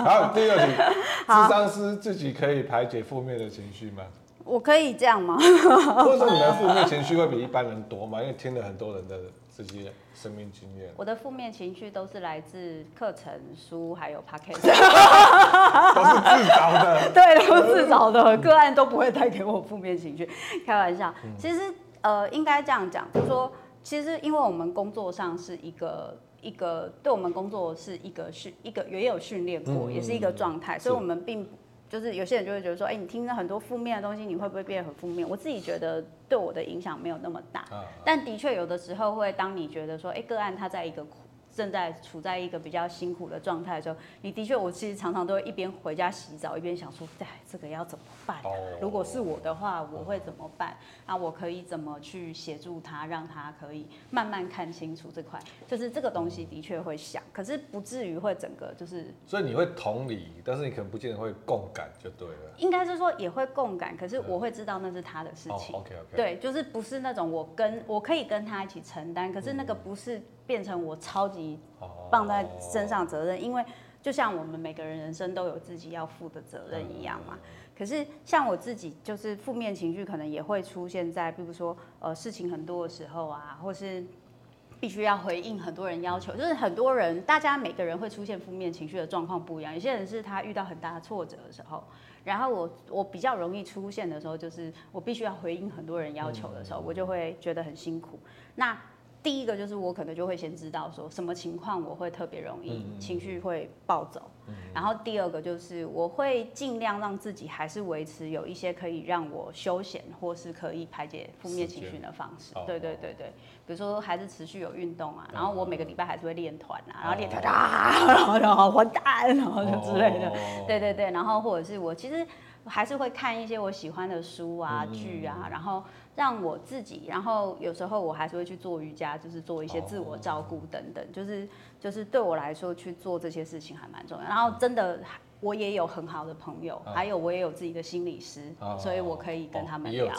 好，第二题，智商师自己可以排解负面的情绪吗？我可以这样吗？或者说你的负面情绪会比一般人多吗？因为听了很多人的这些生命经验。我的负面情绪都是来自课程书还有 podcast，都是自找的。对，都是自找的，个案都不会带给我负面情绪。开玩笑，其实呃，应该这样讲，就是说，其实因为我们工作上是一个一个，对我们工作是一个训一个也有训练过，也是一个状态，所以我们并不。就是有些人就会觉得说，哎、欸，你听了很多负面的东西，你会不会变得很负面？我自己觉得对我的影响没有那么大，但的确有的时候会，当你觉得说，哎、欸，个案他在一个。正在处在一个比较辛苦的状态的时候，你的确，我其实常常都会一边回家洗澡，一边想说，哎，这个要怎么办？如果是我的话，我会怎么办？那我可以怎么去协助他，让他可以慢慢看清楚这块？就是这个东西的确会想，可是不至于会整个就是。所以你会同理，但是你可能不见得会共感，就对了。应该是说也会共感，可是我会知道那是他的事情。OK OK。对，就是不是那种我跟我可以跟他一起承担，可是那个不是。变成我超级放在身上责任，因为就像我们每个人人生都有自己要负的责任一样嘛。可是像我自己，就是负面情绪可能也会出现在，比如说呃事情很多的时候啊，或是必须要回应很多人要求，就是很多人，大家每个人会出现负面情绪的状况不一样。有些人是他遇到很大的挫折的时候，然后我我比较容易出现的时候，就是我必须要回应很多人要求的时候，我就会觉得很辛苦。那第一个就是我可能就会先知道说什么情况我会特别容易情绪会暴走，然后第二个就是我会尽量让自己还是维持有一些可以让我休闲或是可以排解负面情绪的方式。对对对对，比如说还是持续有运动啊，然后我每个礼拜还是会练团啊，然后练团啊，然后然后完蛋，然后就之类的。对对对，然后或者是我其实还是会看一些我喜欢的书啊剧啊，然后。让我自己，然后有时候我还是会去做瑜伽，就是做一些自我照顾等等，就是就是对我来说去做这些事情还蛮重要。然后真的，我也有很好的朋友，还有我也有自己的心理师，所以我可以跟他们聊。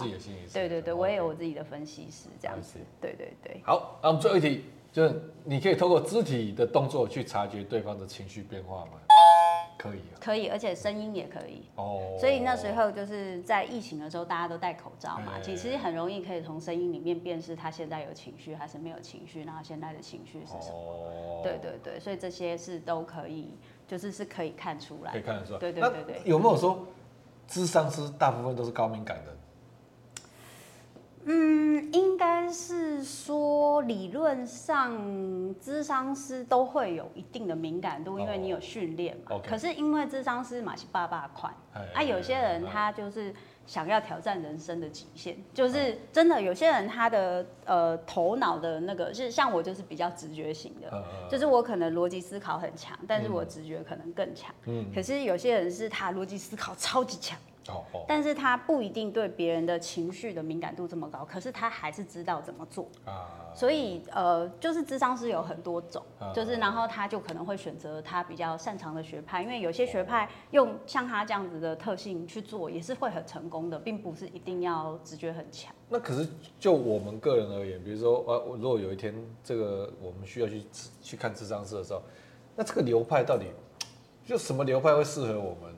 对对对，我也有我自己的分析师这样子。对对对。好，那我们最后一题就是，你可以透过肢体的动作去察觉对方的情绪变化吗？可以，可以，而且声音也可以。哦，所以那时候就是在疫情的时候，大家都戴口罩嘛，其实很容易可以从声音里面辨识他现在有情绪还是没有情绪，然后现在的情绪是什么。对对对，所以这些是都可以，就是是可以看出来，可以看得出来。对对对对。有没有说，智商师大部分都是高敏感的？嗯，应该是说理论上，智商师都会有一定的敏感度，因为你有训练嘛。Oh. 可是因为智商师嘛是爸爸款，啊，有些人他就是想要挑战人生的极限，就是真的有些人他的呃头脑的那个是像我就是比较直觉型的，就是我可能逻辑思考很强，但是我直觉可能更强。嗯，可是有些人是他逻辑思考超级强。但是他不一定对别人的情绪的敏感度这么高，可是他还是知道怎么做啊。所以呃，就是智商是有很多种，就是然后他就可能会选择他比较擅长的学派，因为有些学派用像他这样子的特性去做，也是会很成功的，并不是一定要直觉很强。那可是就我们个人而言，比如说呃，如果有一天这个我们需要去去看智商师的时候，那这个流派到底就什么流派会适合我们？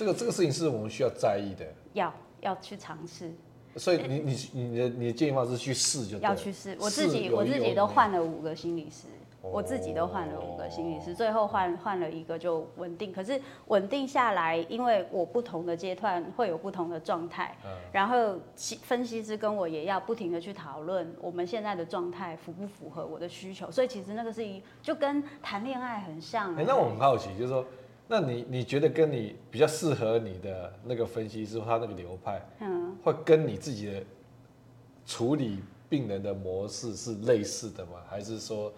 这个这个事情是我们需要在意的，要要去尝试。所以你你你的你的建议方式去试就。要去试，我自己我自己都换了五个心理师，我自己都换了五个心理师，最后换换了一个就稳定。可是稳定下来，因为我不同的阶段会有不同的状态，然后分析师跟我也要不停的去讨论我们现在的状态符不符合我的需求。所以其实那个是一就跟谈恋爱很像。哎，那我很好奇，就是说。那你你觉得跟你比较适合你的那个分析师，他那个流派，嗯，会跟你自己的处理病人的模式是类似的吗？还是说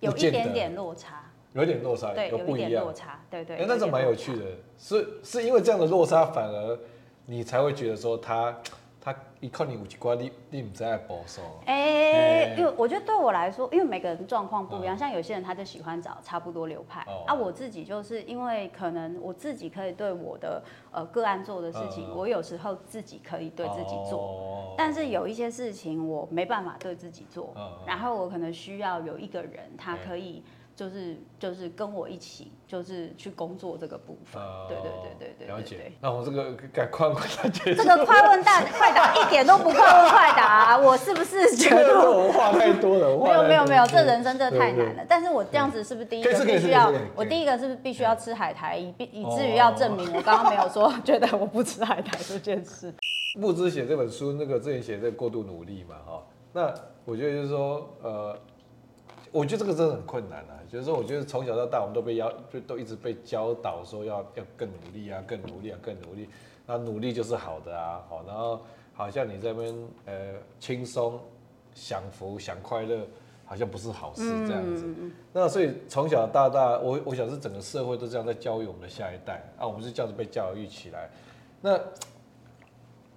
有一点点落差？有一点落差，对，有不一样，落差，对对。哎，那种蛮有趣的，是是因为这样的落差，反而你才会觉得说他。他一看你有几关，你你不在保守。哎，因为我觉得对我来说，因为每个人状况不一样，像有些人他就喜欢找差不多流派，啊，我自己就是因为可能我自己可以对我的呃个案做的事情，我有时候自己可以对自己做，但是有一些事情我没办法对自己做，然后我可能需要有一个人，他可以。就是就是跟我一起，就是去工作这个部分。对对对对对。了解。那我这个改快问快答。这个快问大快答一点都不快问快答，我是不是觉得我话太多了？没有没有没有，这人生真的太难了。但是我这样子是不是第一个必须要？我第一个是不是必须要吃海苔，以以至于要证明我刚刚没有说觉得我不吃海苔这件事。木之写这本书，那个之前写这个过度努力嘛，哈。那我觉得就是说，呃。我觉得这个真的很困难啊，就是说，我觉得从小到大，我们都被要，就都一直被教导说要要更努力啊，更努力啊，更努力。那努力就是好的啊，好，然后好像你这边呃轻松、享福、享快乐，好像不是好事这样子。那所以从小到大，我我想是整个社会都这样在教育我们的下一代啊，我们是这样子被教育起来。那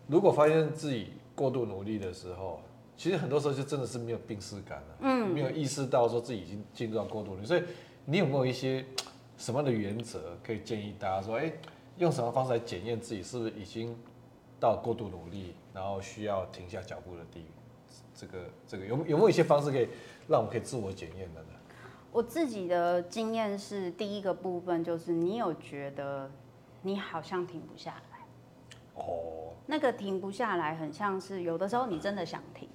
如果发现自己过度努力的时候，其实很多时候就真的是没有病识感了，嗯，没有意识到说自己已经进入到过度了。所以你有没有一些什么样的原则可以建议大家说，哎，用什么方式来检验自己是不是已经到过度努力，然后需要停下脚步的地这个这个有 有没有一些方式可以让我们可以自我检验的呢？我自己的经验是，第一个部分就是你有觉得你好像停不下来，哦，那个停不下来，很像是有的时候你真的想停，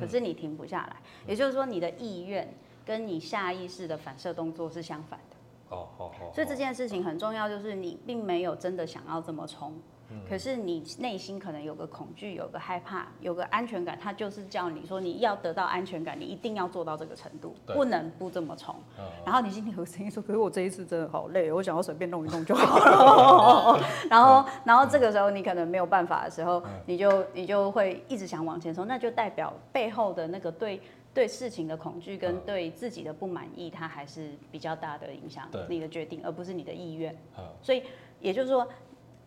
可是你停不下来，嗯、也就是说你的意愿跟你下意识的反射动作是相反的。哦哦哦。所以这件事情很重要，就是你并没有真的想要这么冲。可是你内心可能有个恐惧，有个害怕，有个安全感，他就是叫你说你要得到安全感，你一定要做到这个程度，不能不这么冲。然后你心里有声音说：“可是我这一次真的好累，我想要随便弄一弄就好了。”然后，然后这个时候你可能没有办法的时候，你就你就会一直想往前冲，那就代表背后的那个对对事情的恐惧跟对自己的不满意，它还是比较大的影响你的决定，而不是你的意愿。所以也就是说。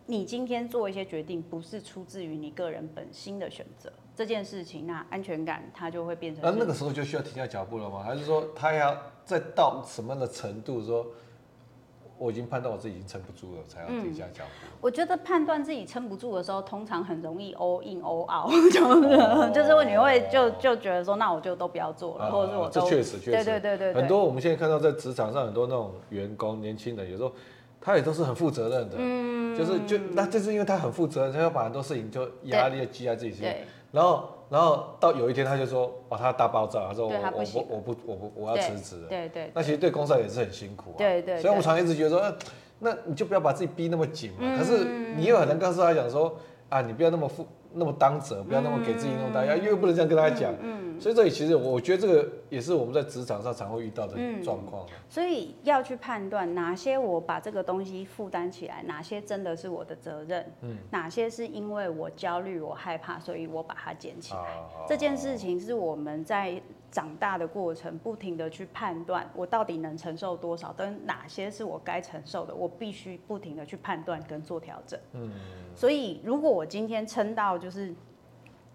你今天做一些决定，不是出自于你个人本心的选择这件事情，那安全感它就会变成。那那个时候就需要停下脚步了吗？还是说他要再到什么样的程度，说我已经判断我自己已经撑不住了，才要停下脚步？我觉得判断自己撑不住的时候，通常很容易 all in all out，就是、哦、就是你会就就觉得说，那我就都不要做了，啊、或者是我这确实确实，对对对对，很多我们现在看到在职场上很多那种员工年轻人，有时候。他也都是很负责任的，嗯，就是就那就是因为他很负责任，他要把很多事情就压力积在自己身上，然后然后到有一天他就说，哦，他大爆炸，他说我我我我不我不我要辞职了，对对，那其实对公司也是很辛苦啊，对对，所以我们常一直觉得说，那你就不要把自己逼那么紧嘛，可是你又很难告诉他讲说，啊，你不要那么负那么当责，不要那么给自己那么大压力，又不能这样跟他讲，嗯。所以这里其实，我觉得这个也是我们在职场上常会遇到的状况。所以要去判断哪些我把这个东西负担起来，哪些真的是我的责任，嗯，哪些是因为我焦虑、我害怕，所以我把它捡起来。这件事情是我们在长大的过程，不停的去判断我到底能承受多少，跟哪些是我该承受的，我必须不停的去判断跟做调整。嗯，所以如果我今天撑到就是。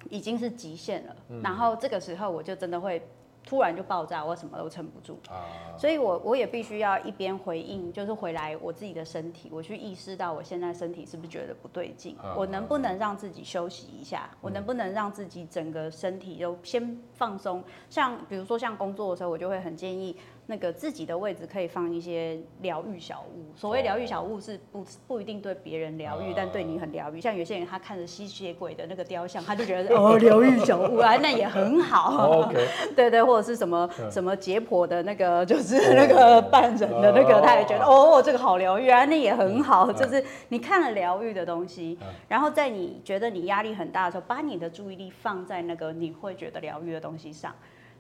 已经是极限了，嗯、然后这个时候我就真的会突然就爆炸，我什么都撑不住，啊、所以我我也必须要一边回应，就是回来我自己的身体，我去意识到我现在身体是不是觉得不对劲，啊、我能不能让自己休息一下，嗯、我能不能让自己整个身体都先放松，像比如说像工作的时候，我就会很建议。那个自己的位置可以放一些疗愈小物。所谓疗愈小物是不不一定对别人疗愈，但对你很疗愈。像有些人他看着吸血鬼的那个雕像，他就觉得 哦，疗愈小物啊，那也很好。OK，对对，或者是什么什么解剖的那个，就是那个半人的那个，他也觉得哦，这个好疗愈啊，那也很好。就是你看了疗愈的东西，然后在你觉得你压力很大的时候，把你的注意力放在那个你会觉得疗愈的东西上。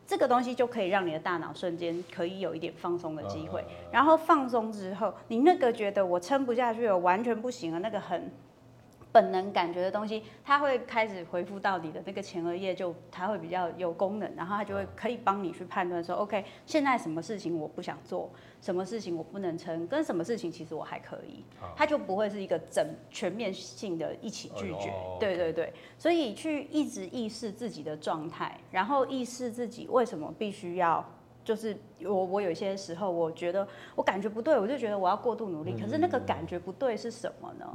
这个东西就可以让你的大脑瞬间可以有一点放松的机会，然后放松之后，你那个觉得我撑不下去了，完全不行了，那个很。本能感觉的东西，它会开始回复到你的那个前额叶，就它会比较有功能，然后它就会可以帮你去判断说，OK，现在什么事情我不想做，什么事情我不能撑，跟什么事情其实我还可以，它就不会是一个整全面性的一起拒绝。对对对，所以去一直意识自己的状态，然后意识自己为什么必须要。就是我，我有些时候我觉得我感觉不对，我就觉得我要过度努力。可是那个感觉不对是什么呢？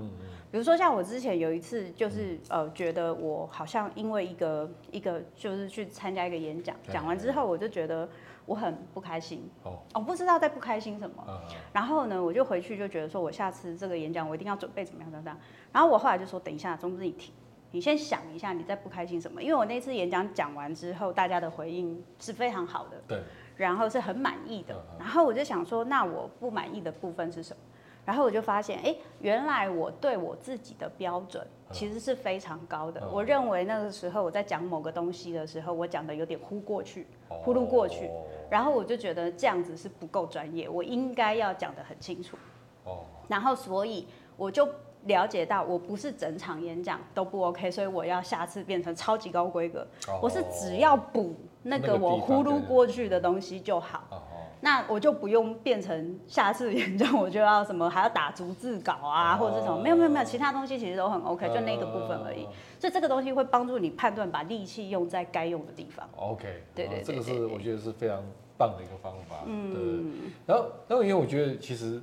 比如说像我之前有一次，就是呃，觉得我好像因为一个一个就是去参加一个演讲，讲完之后我就觉得我很不开心。哦，我不知道在不开心什么。然后呢，我就回去就觉得说我下次这个演讲我一定要准备怎么样怎么样。然后我后来就说，等一下，总之你停，你先想一下你在不开心什么。因为我那次演讲讲完之后，大家的回应是非常好的。对。然后是很满意的，然后我就想说，那我不满意的部分是什么？然后我就发现，哎，原来我对我自己的标准其实是非常高的。我认为那个时候我在讲某个东西的时候，我讲的有点忽过去，呼噜过去，然后我就觉得这样子是不够专业，我应该要讲得很清楚。哦然后所以我就。了解到我不是整场演讲都不 OK，所以我要下次变成超级高规格。Oh, 我是只要补那个我呼噜过去的东西就好，那我就不用变成下次演讲我就要什么还要打逐字稿啊，oh, 或者是什么没有没有没有，其他东西其实都很 OK，就那个部分而已。所以这个东西会帮助你判断把力气用在该用的地方。OK，对对，对，对，对，这个是我觉得是非常棒的一个方法。嗯，对。然后，然后因为我觉得其实。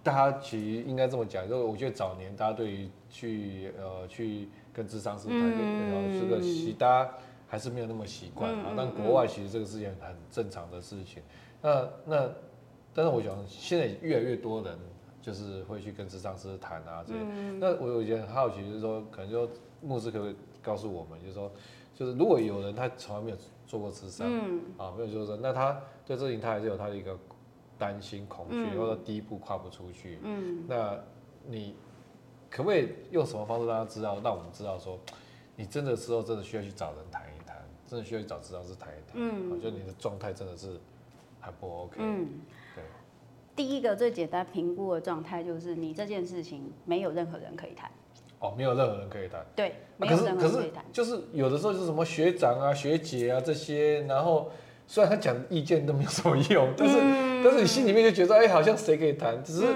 大家其实应该这么讲，就是我觉得早年大家对于去呃去跟智商师谈，嗯、这个习大家还是没有那么习惯啊。嗯、但国外其实这个是件很正常的事情。那那但是我想现在越来越多人就是会去跟智商师谈啊这些。嗯、那我有一点很好奇，就是说，可能就牧师可不可以告诉我们，就是说，就是如果有人他从来没有做过智商，嗯、啊，没有做过，那他对这事他还是有他的一个担心、恐惧，嗯、或者第一步跨不出去。嗯，那你可不可以用什么方式让他知道，让我们知道说，你真的时候真的需要去找人谈，真的需要去找咨商师谈一谈，嗯，啊、就你的状态真的是还不 OK。嗯。对第一个最简单评估的状态就是你这件事情没有任何人可以谈。哦，没有任何人可以谈。对，没有任何人可以谈。就是有的时候就是什么学长啊、学姐啊这些，然后虽然他讲意见都没有什么用，但是、嗯、但是你心里面就觉得哎、欸，好像谁可以谈，只是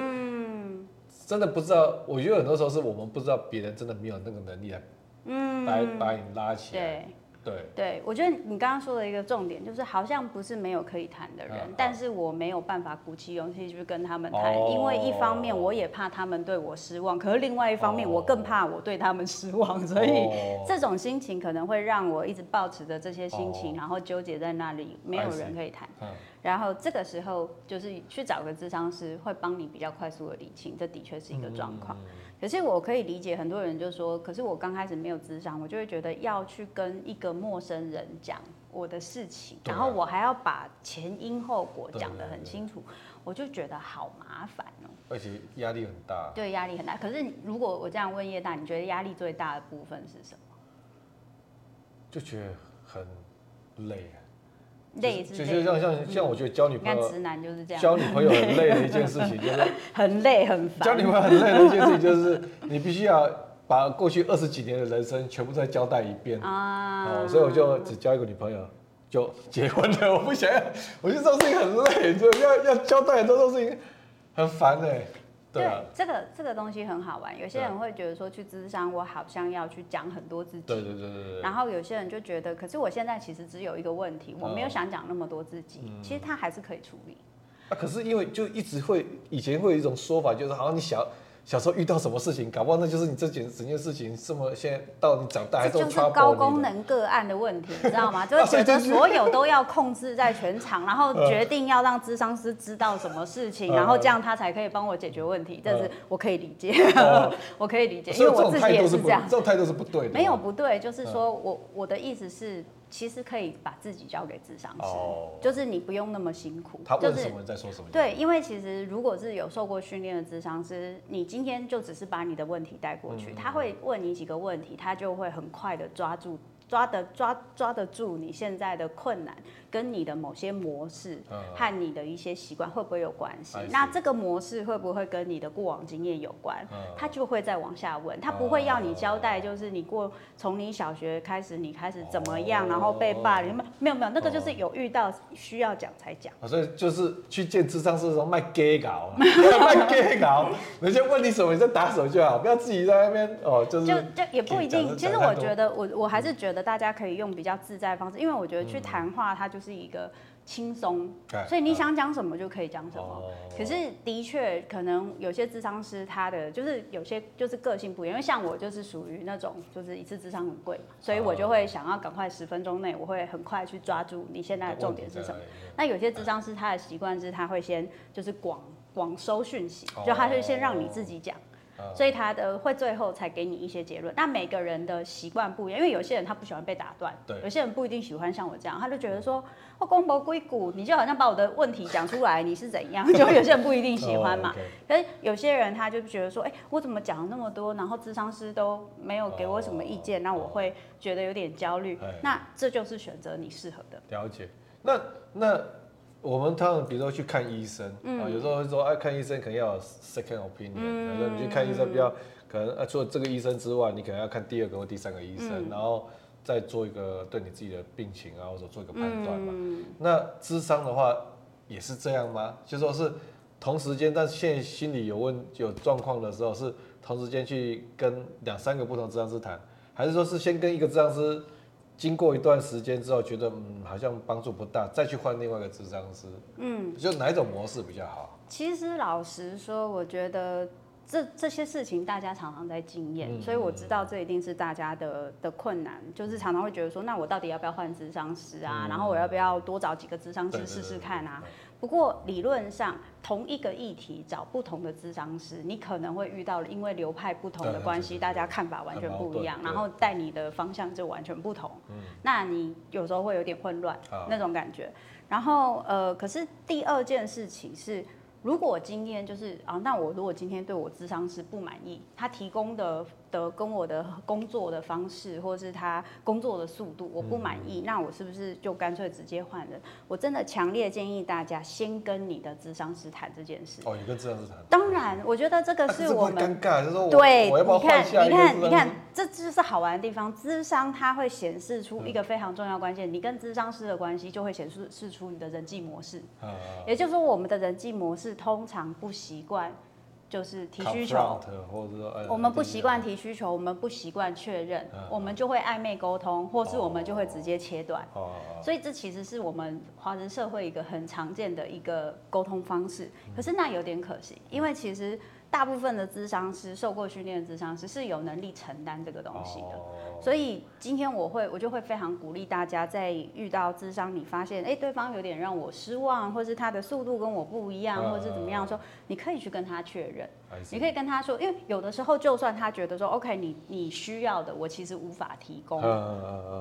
真的不知道。我觉得很多时候是我们不知道别人真的没有那个能力来，嗯，来把你拉起来。对。对，对，我觉得你刚刚说的一个重点就是，好像不是没有可以谈的人，嗯、但是我没有办法鼓起勇气去跟他们谈，哦、因为一方面我也怕他们对我失望，可是另外一方面我更怕我对他们失望，哦、所以这种心情可能会让我一直保持着这些心情，哦、然后纠结在那里，没有人可以谈。嗯、然后这个时候就是去找个智商师，会帮你比较快速的理清，这的确是一个状况。嗯可是我可以理解很多人就说，可是我刚开始没有智商，我就会觉得要去跟一个陌生人讲我的事情，然后我还要把前因后果讲得很清楚，我就觉得好麻烦哦。而且压力很大。对，压力很大。可是如果我这样问叶大，你觉得压力最大的部分是什么？就觉得很累。累是，就像像像我觉得交女朋友，直男就是这样。交女朋友很累的一件事情，就是 很累很烦。交女朋友很累的一件事情，就是你必须要把过去二十几年的人生全部再交代一遍啊。所以我就只交一个女朋友就结婚了。我不想要，我觉得这种事情很累，就要要交代很多种事情，很烦哎。对，这个这个东西很好玩。有些人会觉得说去智商，我好像要去讲很多自己。对对对对。然后有些人就觉得，可是我现在其实只有一个问题，我没有想讲那么多自己。其实他还是可以处理。啊，可是因为就一直会，以前会有一种说法，就是好像你想。小时候遇到什么事情，搞不好那就是你这件整件事情这么现在到你长大还这就是高功能个案的问题，你知道吗？就是 觉得所有都要控制在全场，然后 决定要让咨商师知道什么事情，然后这样他才可以帮我解决问题。但是我可以理解，我可以理解，因为我自己也是这样。这种态度是不对的。没有不对，就是说我我的意思是。其实可以把自己交给智商师，oh, 就是你不用那么辛苦。他问什么在说什么。对，因为其实如果是有受过训练的智商师，你今天就只是把你的问题带过去，嗯、他会问你几个问题，他就会很快的抓住。抓得抓抓得住你现在的困难，跟你的某些模式和你的一些习惯会不会有关系？那这个模式会不会跟你的过往经验有关？他就会再往下问，他不会要你交代，就是你过从你小学开始，你开始怎么样，然后被霸凌，没有没有，那个就是有遇到需要讲才讲。所以就是去见智商师的时候卖 gay 稿，卖 gay 稿，人家问你什么，你再打手就好，不要自己在那边哦，就是就就也不一定。其实我觉得，我我还是觉得。大家可以用比较自在的方式，因为我觉得去谈话它就是一个轻松，嗯、所以你想讲什么就可以讲什么。哦、可是的确，可能有些智商师他的就是有些就是个性不一样，因为像我就是属于那种就是一次智商很贵嘛，所以我就会想要赶快十分钟内，我会很快去抓住你现在的重点是什么。那有些智商师他的习惯是他会先就是广广收讯息，就他会先让你自己讲。所以他的会最后才给你一些结论。那每个人的习惯不一样，因为有些人他不喜欢被打断，对，有些人不一定喜欢像我这样，他就觉得说，哦公婆归谷，你就好像把我的问题讲出来，你是怎样？就有些人不一定喜欢嘛。可是有些人他就觉得说，哎，我怎么讲了那么多，然后智商师都没有给我什么意见，那我会觉得有点焦虑。那这就是选择你适合的。了解。那那。我们通常比如说去看医生啊，嗯、有时候会说，哎，看医生可能要有 second opinion，嗯、说你去看医生，不要可能啊，除了这个医生之外，你可能要看第二个或第三个医生，嗯、然后再做一个对你自己的病情啊，或者做一个判断嘛。嗯、那智商的话也是这样吗？就说是同时间，但是现在心里有问有状况的时候，是同时间去跟两三个不同智商师谈，还是说是先跟一个智商师？经过一段时间之后，觉得嗯好像帮助不大，再去换另外一个智商师，嗯，就哪一种模式比较好？其实老实说，我觉得咨这这些事情大家常常在经验，嗯、所以我知道这一定是大家的的困难，就是常常会觉得说，那我到底要不要换智商师啊？嗯、然后我要不要多找几个智商师试试看啊？不过理论上，同一个议题找不同的咨商师，你可能会遇到，因为流派不同的关系，大家看法完全不一样，然后带你的方向就完全不同。嗯、那你有时候会有点混乱，嗯、那种感觉。然后呃，可是第二件事情是。如果今天就是啊，那我如果今天对我咨商师不满意，他提供的的跟我的工作的方式，或者是他工作的速度，我不满意，那我是不是就干脆直接换人？我真的强烈建议大家先跟你的智商师谈这件事。哦，你跟智商师谈？当然，我觉得这个是我们尴尬，就是说对，我要不要换下？你看，你看，你看，这就是好玩的地方。智商它会显示出一个非常重要关键，你跟智商师的关系就会显示示出你的人际模式。也就是说，我们的人际模式。通常不习惯，就是提需求，或者说，我们不习惯提需求，我们不习惯确认，我们就会暧昧沟通，或是我们就会直接切断。所以这其实是我们华人社会一个很常见的一个沟通方式。可是那有点可惜，因为其实。大部分的咨商师，受过训练的咨商师是有能力承担这个东西的，所以今天我会，我就会非常鼓励大家，在遇到智商，你发现，哎，对方有点让我失望，或是他的速度跟我不一样，或是怎么样，说你可以去跟他确认，你可以跟他说，因为有的时候，就算他觉得说，OK，你你需要的，我其实无法提供，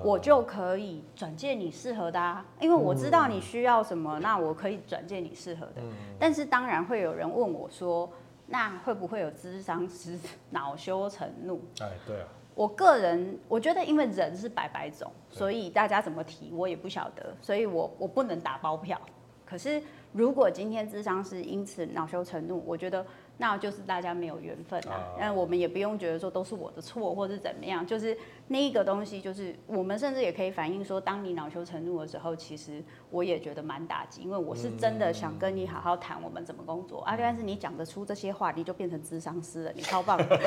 我就可以转介你适合的啊，因为我知道你需要什么，那我可以转介你适合的，但是当然会有人问我说。那会不会有智商师恼羞成怒？哎，对啊。我个人我觉得，因为人是百百种，所以大家怎么提我也不晓得，所以我我不能打包票。可是如果今天智商是因此恼羞成怒，我觉得。那就是大家没有缘分啊，那我们也不用觉得说都是我的错或是怎么样，就是那一个东西，就是我们甚至也可以反映说，当你恼羞成怒的时候，其实我也觉得蛮打击，因为我是真的想跟你好好谈我们怎么工作啊，但是你讲得出这些话，你就变成智商师了，你超棒的。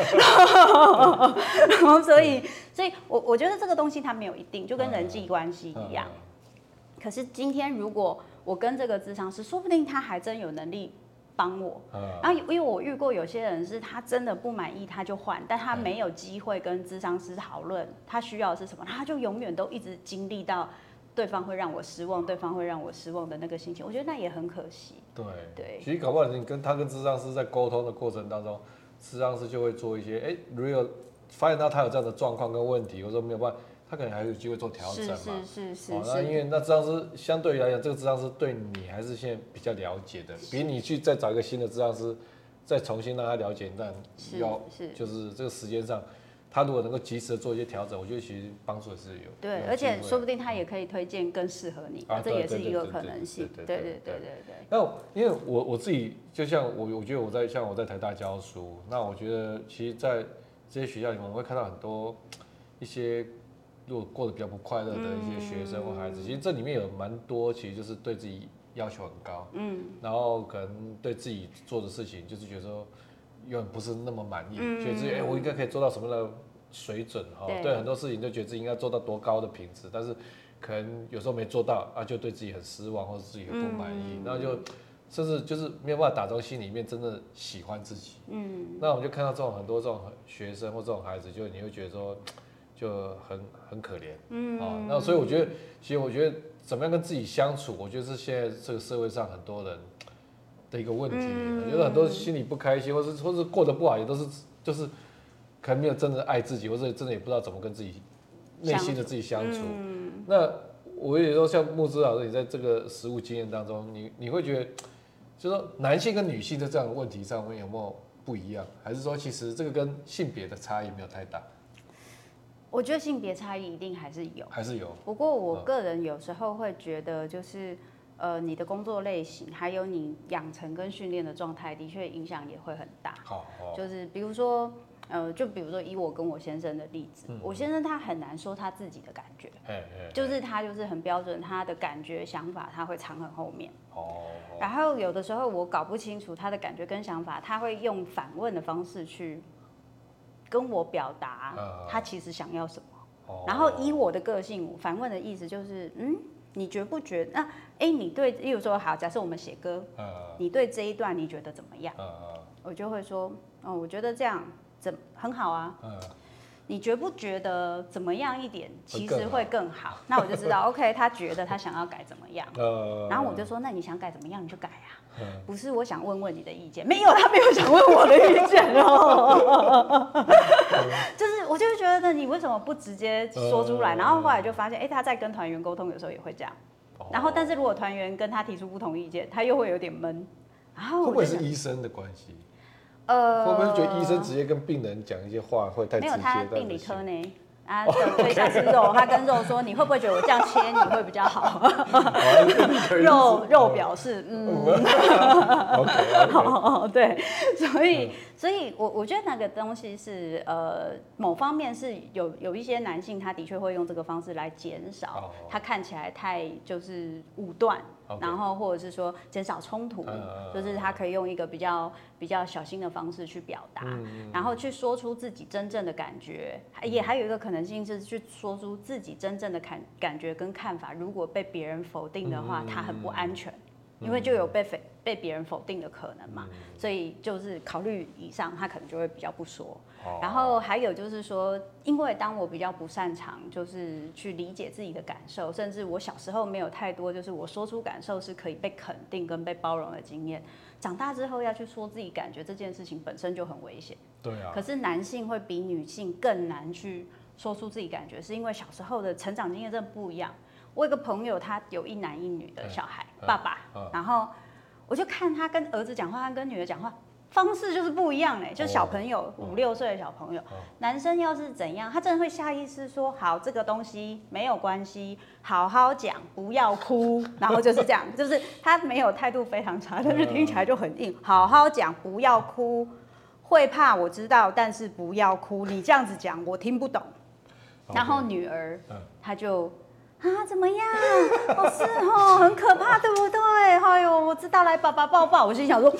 然后所以，所以我我觉得这个东西它没有一定，就跟人际关系一样。可是今天如果我跟这个智商师，说不定他还真有能力。帮我，然后因为我遇过有些人是他真的不满意他就换，但他没有机会跟咨商师讨论他需要的是什么，他就永远都一直经历到对方会让我失望，对方会让我失望的那个心情，我觉得那也很可惜。对对，其实搞不好你跟他跟咨商师在沟通的过程当中，咨商师就会做一些，哎，如果发现到他有这样的状况跟问题，我说没有办法。他可能还有机会做调整嘛？是是是是。哦，那因为那咨商师相对于来讲，这个咨商师对你还是现在比较了解的，比你去再找一个新的咨商师，再重新让他了解，但要就是这个时间上，他如果能够及时的做一些调整，我觉得其实帮助也是有。对，而且说不定他也可以推荐更适合你，这也是一个可能性。对对对对对对。那因为我我自己就像我，我觉得我在像我在台大教书，那我觉得其实，在这些学校里面，我会看到很多一些。如果过得比较不快乐的一些学生或孩子，其实这里面有蛮多，其实就是对自己要求很高，嗯，然后可能对自己做的事情就是觉得说，永远不是那么满意，觉得自己哎，我应该可以做到什么的水准哈，对。很多事情就觉得自己应该做到多高的品质，但是可能有时候没做到啊，就对自己很失望或者自己很不满意，然后就甚至就是没有办法打从心里面真的喜欢自己，嗯，那我们就看到这种很多这种学生或这种孩子，就你会觉得说。就很很可怜，嗯，啊，那所以我觉得，其实我觉得怎么样跟自己相处，我觉得是现在这个社会上很多人的一个问题。我觉得很多心里不开心，或是或是过得不好，也都是就是可能没有真的爱自己，或者真的也不知道怎么跟自己内心的自己相处。嗯那我也说，像木之老师，你在这个实务经验当中，你你会觉得，就是说男性跟女性在这样的问题上面有没有不一样，还是说其实这个跟性别的差异没有太大？我觉得性别差异一定还是有，还是有。不过我个人有时候会觉得，就是呃，你的工作类型，还有你养成跟训练的状态，的确影响也会很大。好，就是比如说，呃，就比如说以我跟我先生的例子，我先生他很难说他自己的感觉，就是他就是很标准，他的感觉想法他会藏很后面。哦。然后有的时候我搞不清楚他的感觉跟想法，他会用反问的方式去。跟我表达他其实想要什么，然后以我的个性，反问的意思就是，嗯，你觉不觉得？那，哎，你对，例如说，好，假设我们写歌，你对这一段你觉得怎么样？我就会说，哦，我觉得这样怎很好啊。嗯。你觉不觉得怎么样一点其实会更好？那我就知道，OK，他觉得他想要改怎么样。呃。然后我就说，那你想改怎么样你就改啊。嗯。不是，我想问问你的意见。没有，他没有想问我的意见哦。就是，我就是觉得你为什么不直接说出来？然后后来就发现，哎，他在跟团员沟通有时候也会这样。然后，但是如果团员跟他提出不同意见，他又会有点闷。然后会不会是医生的关系？呃，会不会觉得医生直接跟病人讲一些话会太直接？没有，他病理科呢。啊，对象是肉，他跟肉说：“你会不会觉得我这样切你会比较好？”肉肉表示嗯，OK，对，所以所以我我觉得那个东西是呃，某方面是有有一些男性他的确会用这个方式来减少他看起来太就是武断。然后或者是说减少冲突，嗯、就是他可以用一个比较比较小心的方式去表达，嗯、然后去说出自己真正的感觉，嗯、也还有一个可能性是去说出自己真正的感感觉跟看法。如果被别人否定的话，嗯、他很不安全。因为就有被否被别人否定的可能嘛，所以就是考虑以上，他可能就会比较不说。然后还有就是说，因为当我比较不擅长，就是去理解自己的感受，甚至我小时候没有太多，就是我说出感受是可以被肯定跟被包容的经验。长大之后要去说自己感觉这件事情本身就很危险。对啊。可是男性会比女性更难去说出自己感觉，是因为小时候的成长经验真的不一样。我有个朋友，他有一男一女的小孩，欸、爸爸，欸、然后我就看他跟儿子讲话，他跟女儿讲话方式就是不一样哎，就小朋友五六岁的小朋友，哦、男生要是怎样，他真的会下意识说好这个东西没有关系，好好讲，不要哭，然后就是这样，就是他没有态度非常差，但是听起来就很硬，好好讲，不要哭，会怕我知道，但是不要哭，你这样子讲我听不懂，然后女儿，他就。啊，怎么样？哦，是哦，很可怕，对不对？哎呦，我知道，来，爸爸抱抱。我心想说，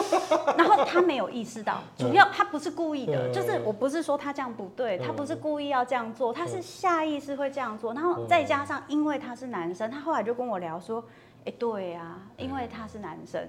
然后他没有意识到，主要他不是故意的，就是我不是说他这样不对，他不是故意要这样做，他是下意识会这样做。然后再加上，因为他是男生，他后来就跟我聊说，哎，对呀，因为他是男生，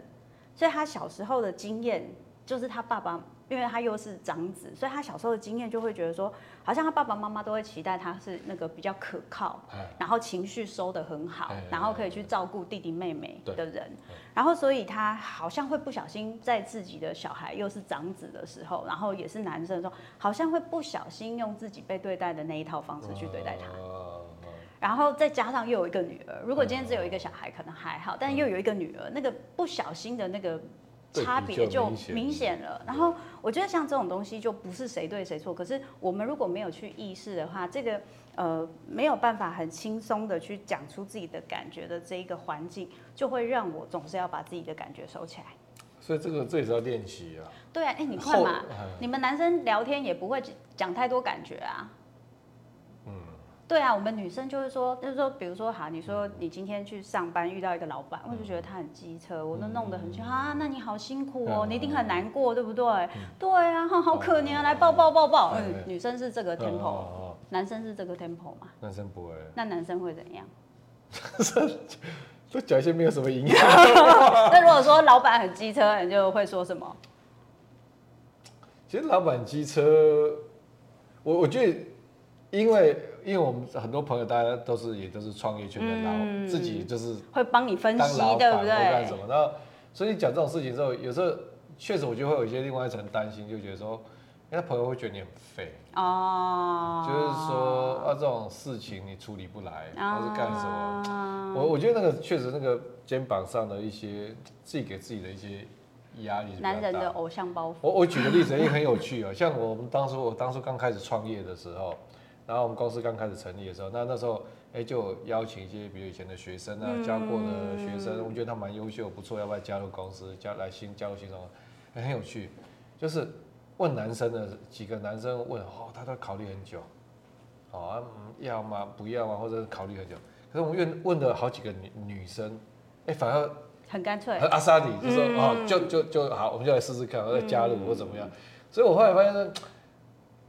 所以他小时候的经验就是他爸爸。因为他又是长子，所以他小时候的经验就会觉得说，好像他爸爸妈妈都会期待他是那个比较可靠，然后情绪收得很好，然后可以去照顾弟弟妹妹的人，然后所以他好像会不小心在自己的小孩又是长子的时候，然后也是男生的时候，好像会不小心用自己被对待的那一套方式去对待他，然后再加上又有一个女儿，如果今天只有一个小孩可能还好，但又有一个女儿，那个不小心的那个。差别就明显了，然后我觉得像这种东西就不是谁对谁错，可是我们如果没有去意识的话，这个呃没有办法很轻松的去讲出自己的感觉的这一个环境，就会让我总是要把自己的感觉收起来。所以这个这也是要练习啊。对啊，哎，你快嘛，你们男生聊天也不会讲太多感觉啊。对啊，我们女生就是说，就是说，比如说，好，你说你今天去上班遇到一个老板，我就觉得他很机车，我都弄得很辛苦啊，那你好辛苦哦，你一定很难过，对不对？对啊，好可怜啊，来抱抱抱抱。嗯，女生是这个 tempo，男生是这个 tempo 嘛？男生不会。那男生会怎样？就讲一些没有什么营养。那如果说老板很机车，你就会说什么？其实老板机车，我我觉得，因为。因为我们很多朋友，大家都是也都是创业圈的老，嗯、自己就是会帮你分析，对不对？干什么？然后，所以讲这种事情之后，有时候确实我就会有一些另外一层担心，就觉得说，那朋友会觉得你很废哦，就是说啊，这种事情你处理不来，或、哦、是干什么？我我觉得那个确实那个肩膀上的一些自己给自己的一些压力，男人的偶像包袱。我我举个例子，也很有趣啊，像我们当初我当初刚开始创业的时候。然后我们公司刚开始成立的时候，那那时候哎就邀请一些比如以前的学生啊，嗯、教过的学生，我觉得他蛮优秀，不错，要不要加入公司？加来新加入新中，很有趣。就是问男生的几个男生问哦，他都考虑很久，哦、啊，要吗？不要吗？或者考虑很久。可是我们问问的好几个女女生，哎，反而很干脆，很阿萨里，就说哦，就就就好，我们就来试试看，我再加入或怎么样。所以我后来发现呢。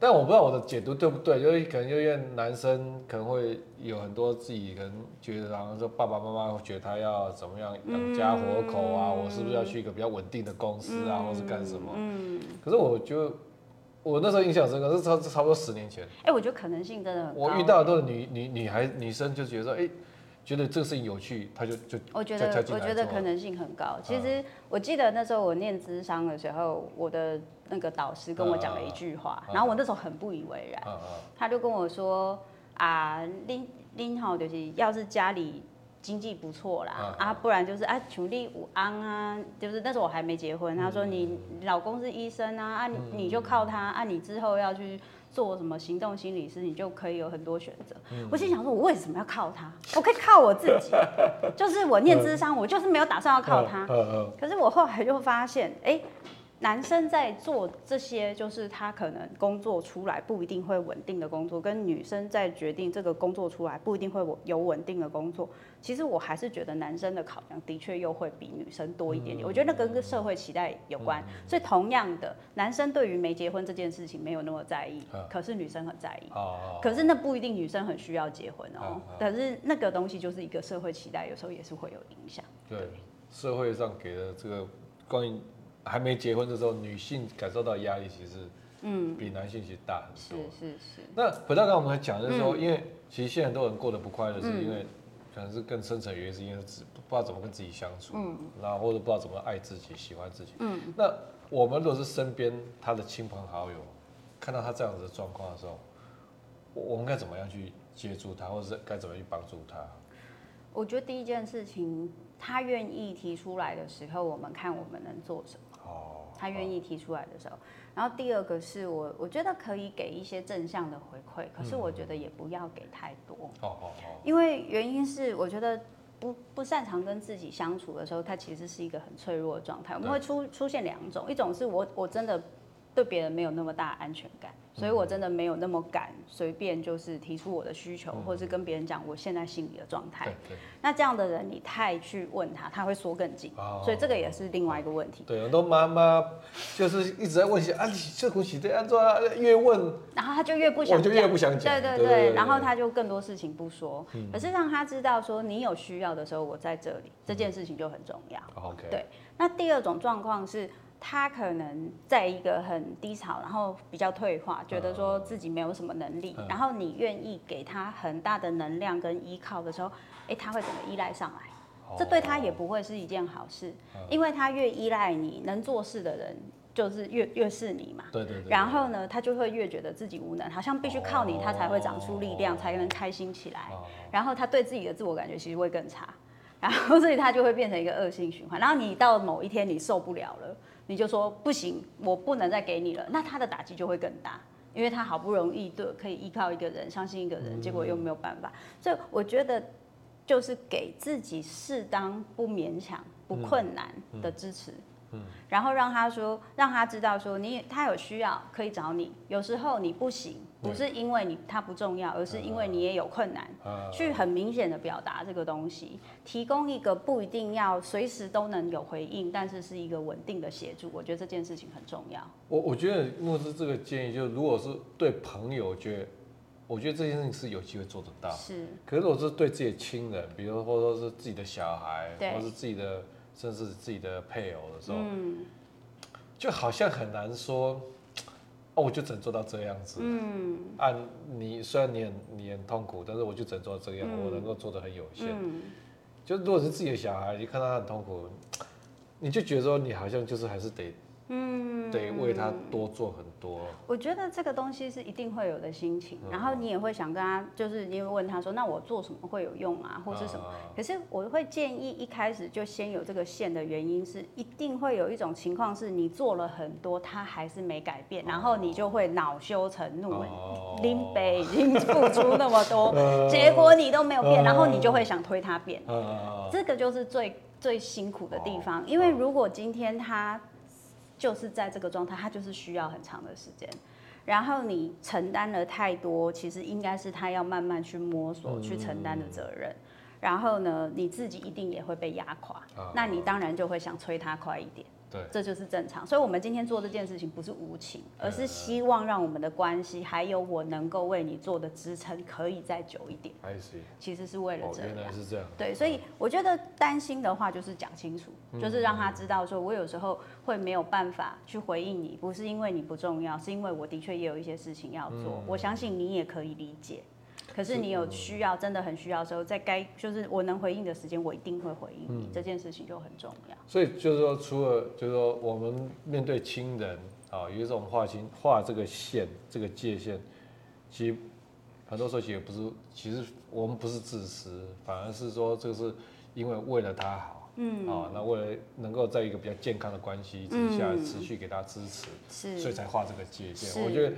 但我不知道我的解读对不对，因为可能因为男生可能会有很多自己可能觉得，然后说爸爸妈妈会觉得他要怎么样养家活口啊，嗯、我是不是要去一个比较稳定的公司啊，嗯、或是干什么？嗯。可是我觉得我那时候印象深刻，是差差不多十年前。哎、欸，我觉得可能性真的很高。我遇到的都是女女女孩女生就觉得说，哎、欸。觉得这个事情有趣，他就就我觉得我觉得可能性很高。其实我记得那时候我念智商的时候，我的那个导师跟我讲了一句话，然后我那时候很不以为然。他就跟我说啊，拎拎好就是要是家里经济不错啦，啊不然就是啊穷力五安啊，就是那时候我还没结婚。他说你老公是医生啊，啊你就靠他，啊你之后要去。做什么行动心理师，你就可以有很多选择。嗯、我心想说，我为什么要靠他？我可以靠我自己。就是我念智商，我就是没有打算要靠他。可是我后来就发现，哎、欸。男生在做这些，就是他可能工作出来不一定会稳定的工作，跟女生在决定这个工作出来不一定会有稳定的工作。其实我还是觉得男生的考量的确又会比女生多一点点。我觉得那跟个社会期待有关。所以同样的，男生对于没结婚这件事情没有那么在意，可是女生很在意。可是那不一定女生很需要结婚哦。可是那个东西就是一个社会期待，有时候也是会有影响。对，社会上给的这个关于。还没结婚的时候，女性感受到压力其实，嗯，比男性其实大很多。是是是。那回到刚刚我们讲的就是说，因为其实现在很多人过得不快乐，是因为可能是更深层原因，是因为自不知道怎么跟自己相处，嗯，然后或者不知道怎么爱自己、喜欢自己。嗯。那我们如果是身边他的亲朋好友，看到他这样子的状况的时候，我们该怎么样去接住他，或者是该怎么去帮助他？我觉得第一件事情，他愿意提出来的时候，我们看我们能做什么。他愿意提出来的时候，然后第二个是我，我觉得可以给一些正向的回馈，可是我觉得也不要给太多。因为原因是我觉得不不擅长跟自己相处的时候，他其实是一个很脆弱的状态。我们会出出现两种，一种是我我真的对别人没有那么大安全感。所以我真的没有那么敢随便就是提出我的需求，或是跟别人讲我现在心里的状态。那这样的人，你太去问他，他会缩更紧。所以这个也是另外一个问题。对，很多妈妈就是一直在问一些啊，你这东西对安装越问，然后他就越不想讲，我就越不想讲。对对对，然后他就更多事情不说。可是让他知道说，你有需要的时候，我在这里，这件事情就很重要。OK。对，那第二种状况是。他可能在一个很低潮，然后比较退化，觉得说自己没有什么能力，然后你愿意给他很大的能量跟依靠的时候，哎，他会怎么依赖上来，这对他也不会是一件好事，因为他越依赖你，能做事的人就是越越是你嘛。对对对。然后呢，他就会越觉得自己无能，好像必须靠你，他才会长出力量，才能开心起来。然后他对自己的自我感觉其实会更差，然后所以他就会变成一个恶性循环。然后你到某一天你受不了了。你就说不行，我不能再给你了，那他的打击就会更大，因为他好不容易对可以依靠一个人，相信一个人，结果又没有办法，所以我觉得就是给自己适当不勉强、不困难的支持。然后让他说，让他知道说，你他有需要可以找你。有时候你不行，不是因为你他不重要，而是因为你也有困难。去很明显的表达这个东西，提供一个不一定要随时都能有回应，但是是一个稳定的协助。我觉得这件事情很重要。我我觉得牧师这个建议，就如果是对朋友，我觉得我觉得这件事情是有机会做得到。是。可是我是对自己的亲人，比如或者说是自己的小孩，或者是自己的。甚至自己的配偶的时候，嗯、就好像很难说，哦，我就只能做到这样子。嗯，按你虽然你很你很痛苦，但是我就只能做到这样，嗯、我能够做的很有限。嗯、就如果是自己的小孩，你看到他很痛苦，你就觉得说你好像就是还是得。嗯，对为他多做很多。我觉得这个东西是一定会有的心情，然后你也会想跟他，就是你会问他说，那我做什么会有用啊，或是什么？可是我会建议一开始就先有这个线的原因是，一定会有一种情况是你做了很多，他还是没改变，然后你就会恼羞成怒，林北已经付出那么多，结果你都没有变，然后你就会想推他变。这个就是最最辛苦的地方，因为如果今天他。就是在这个状态，他就是需要很长的时间，然后你承担了太多，其实应该是他要慢慢去摸索、去承担的责任。然后呢，你自己一定也会被压垮，那你当然就会想催他快一点。对，这就是正常。所以，我们今天做这件事情不是无情，而是希望让我们的关系还有我能够为你做的支撑可以再久一点。I see。其实是为了这样。原来是这样。对，所以我觉得担心的话就是讲清楚，就是让他知道说，我有时候会没有办法去回应你，不是因为你不重要，是因为我的确也有一些事情要做。我相信你也可以理解。可是你有需要，真的很需要的时候，在该就是我能回应的时间，我一定会回应你。这件事情就很重要。所以就是说，除了就是说，我们面对亲人啊，有一种划清划这个线，这个界限，其实很多时候其实不是，其实我们不是自私，反而是说这个是因为为了他好，嗯，啊，那为了能够在一个比较健康的关系之下持续给他支持，是，所以才画这个界限。我觉得。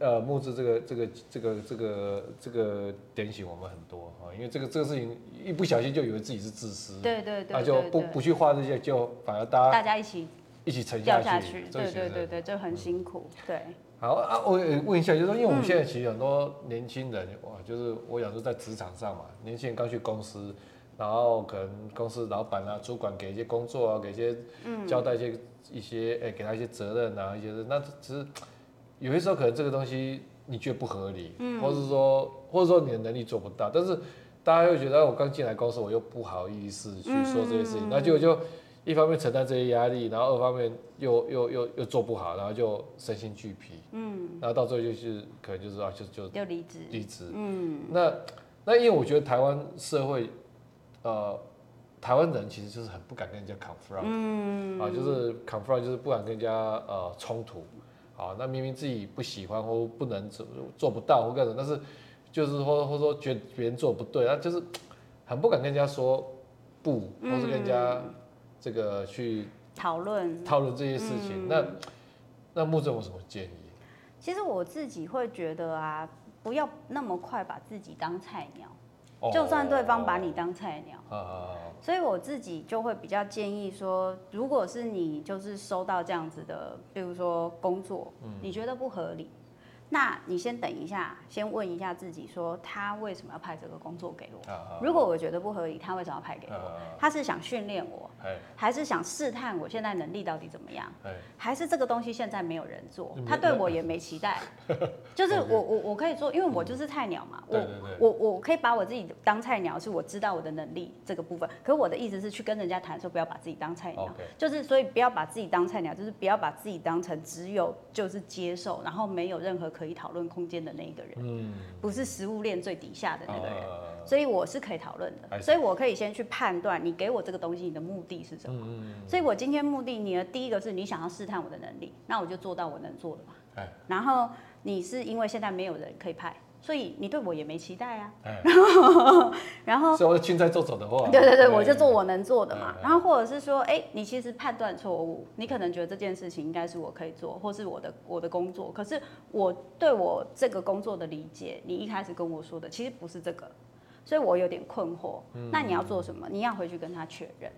呃，木质这个这个这个这个这个点醒我们很多啊，因为这个这个事情一不小心就以为自己是自私，对对对，那就不不去画这些，就反而大家大家一起一起沉下去，对对对对，就很辛苦，对。好啊，我问一下，就是说，因为我们现在其实很多年轻人哇，就是我想说在职场上嘛，年轻人刚去公司，然后可能公司老板啊、主管给一些工作啊，给一些交代一些一些哎，给他一些责任啊，一些那其实。有些时候可能这个东西你觉得不合理，嗯，或者说或者说你的能力做不到，但是大家又觉得我刚进来公司，我又不好意思去说这些事情，那就就一方面承担这些压力，然后二方面又又又又做不好，然后就身心俱疲，嗯，然后到最后就是可能就是啊就就就离职。离职，嗯，那那因为我觉得台湾社会，呃，台湾人其实就是很不敢跟人家 confront，嗯，啊就是 confront 就是不敢跟人家呃冲突。好，那明明自己不喜欢或不能做做不到或干什么，但是就是或或说觉得别人做不对，他就是很不敢跟人家说不，或是跟人家这个去讨论讨论这些事情。嗯、那那木正有什么建议？其实我自己会觉得啊，不要那么快把自己当菜鸟。就算对方把你当菜鸟，所以我自己就会比较建议说，如果是你就是收到这样子的，比如说工作，你觉得不合理。那你先等一下，先问一下自己，说他为什么要派这个工作给我？如果我觉得不合理，他为什么要派给我？他是想训练我，还是想试探我现在能力到底怎么样？还是这个东西现在没有人做，他对我也 没期待？就是我我我可以做，因为我就是菜鸟嘛。我我我可以把我自己当菜鸟，是我知道我的能力这个部分。可是我的意思是去跟人家谈说，不要把自己当菜鸟，就是所以不要把自己当菜鸟，就是不要把自己当成只有就是接受，然后没有任何。可以讨论空间的那一个人，嗯，不是食物链最底下的那个人，所以我是可以讨论的，所以我可以先去判断你给我这个东西，你的目的是什么？所以我今天目的，你的第一个是你想要试探我的能力，那我就做到我能做的嘛，然后你是因为现在没有人可以派。所以你对我也没期待啊，然后，然后，所以我青菜做走的话，对对对，我就做我能做的嘛。然后或者是说，哎，你其实判断错误，你可能觉得这件事情应该是我可以做，或是我的我的工作。可是我对我这个工作的理解，你一开始跟我说的其实不是这个，所以我有点困惑。那你要做什么？你要回去跟他确认。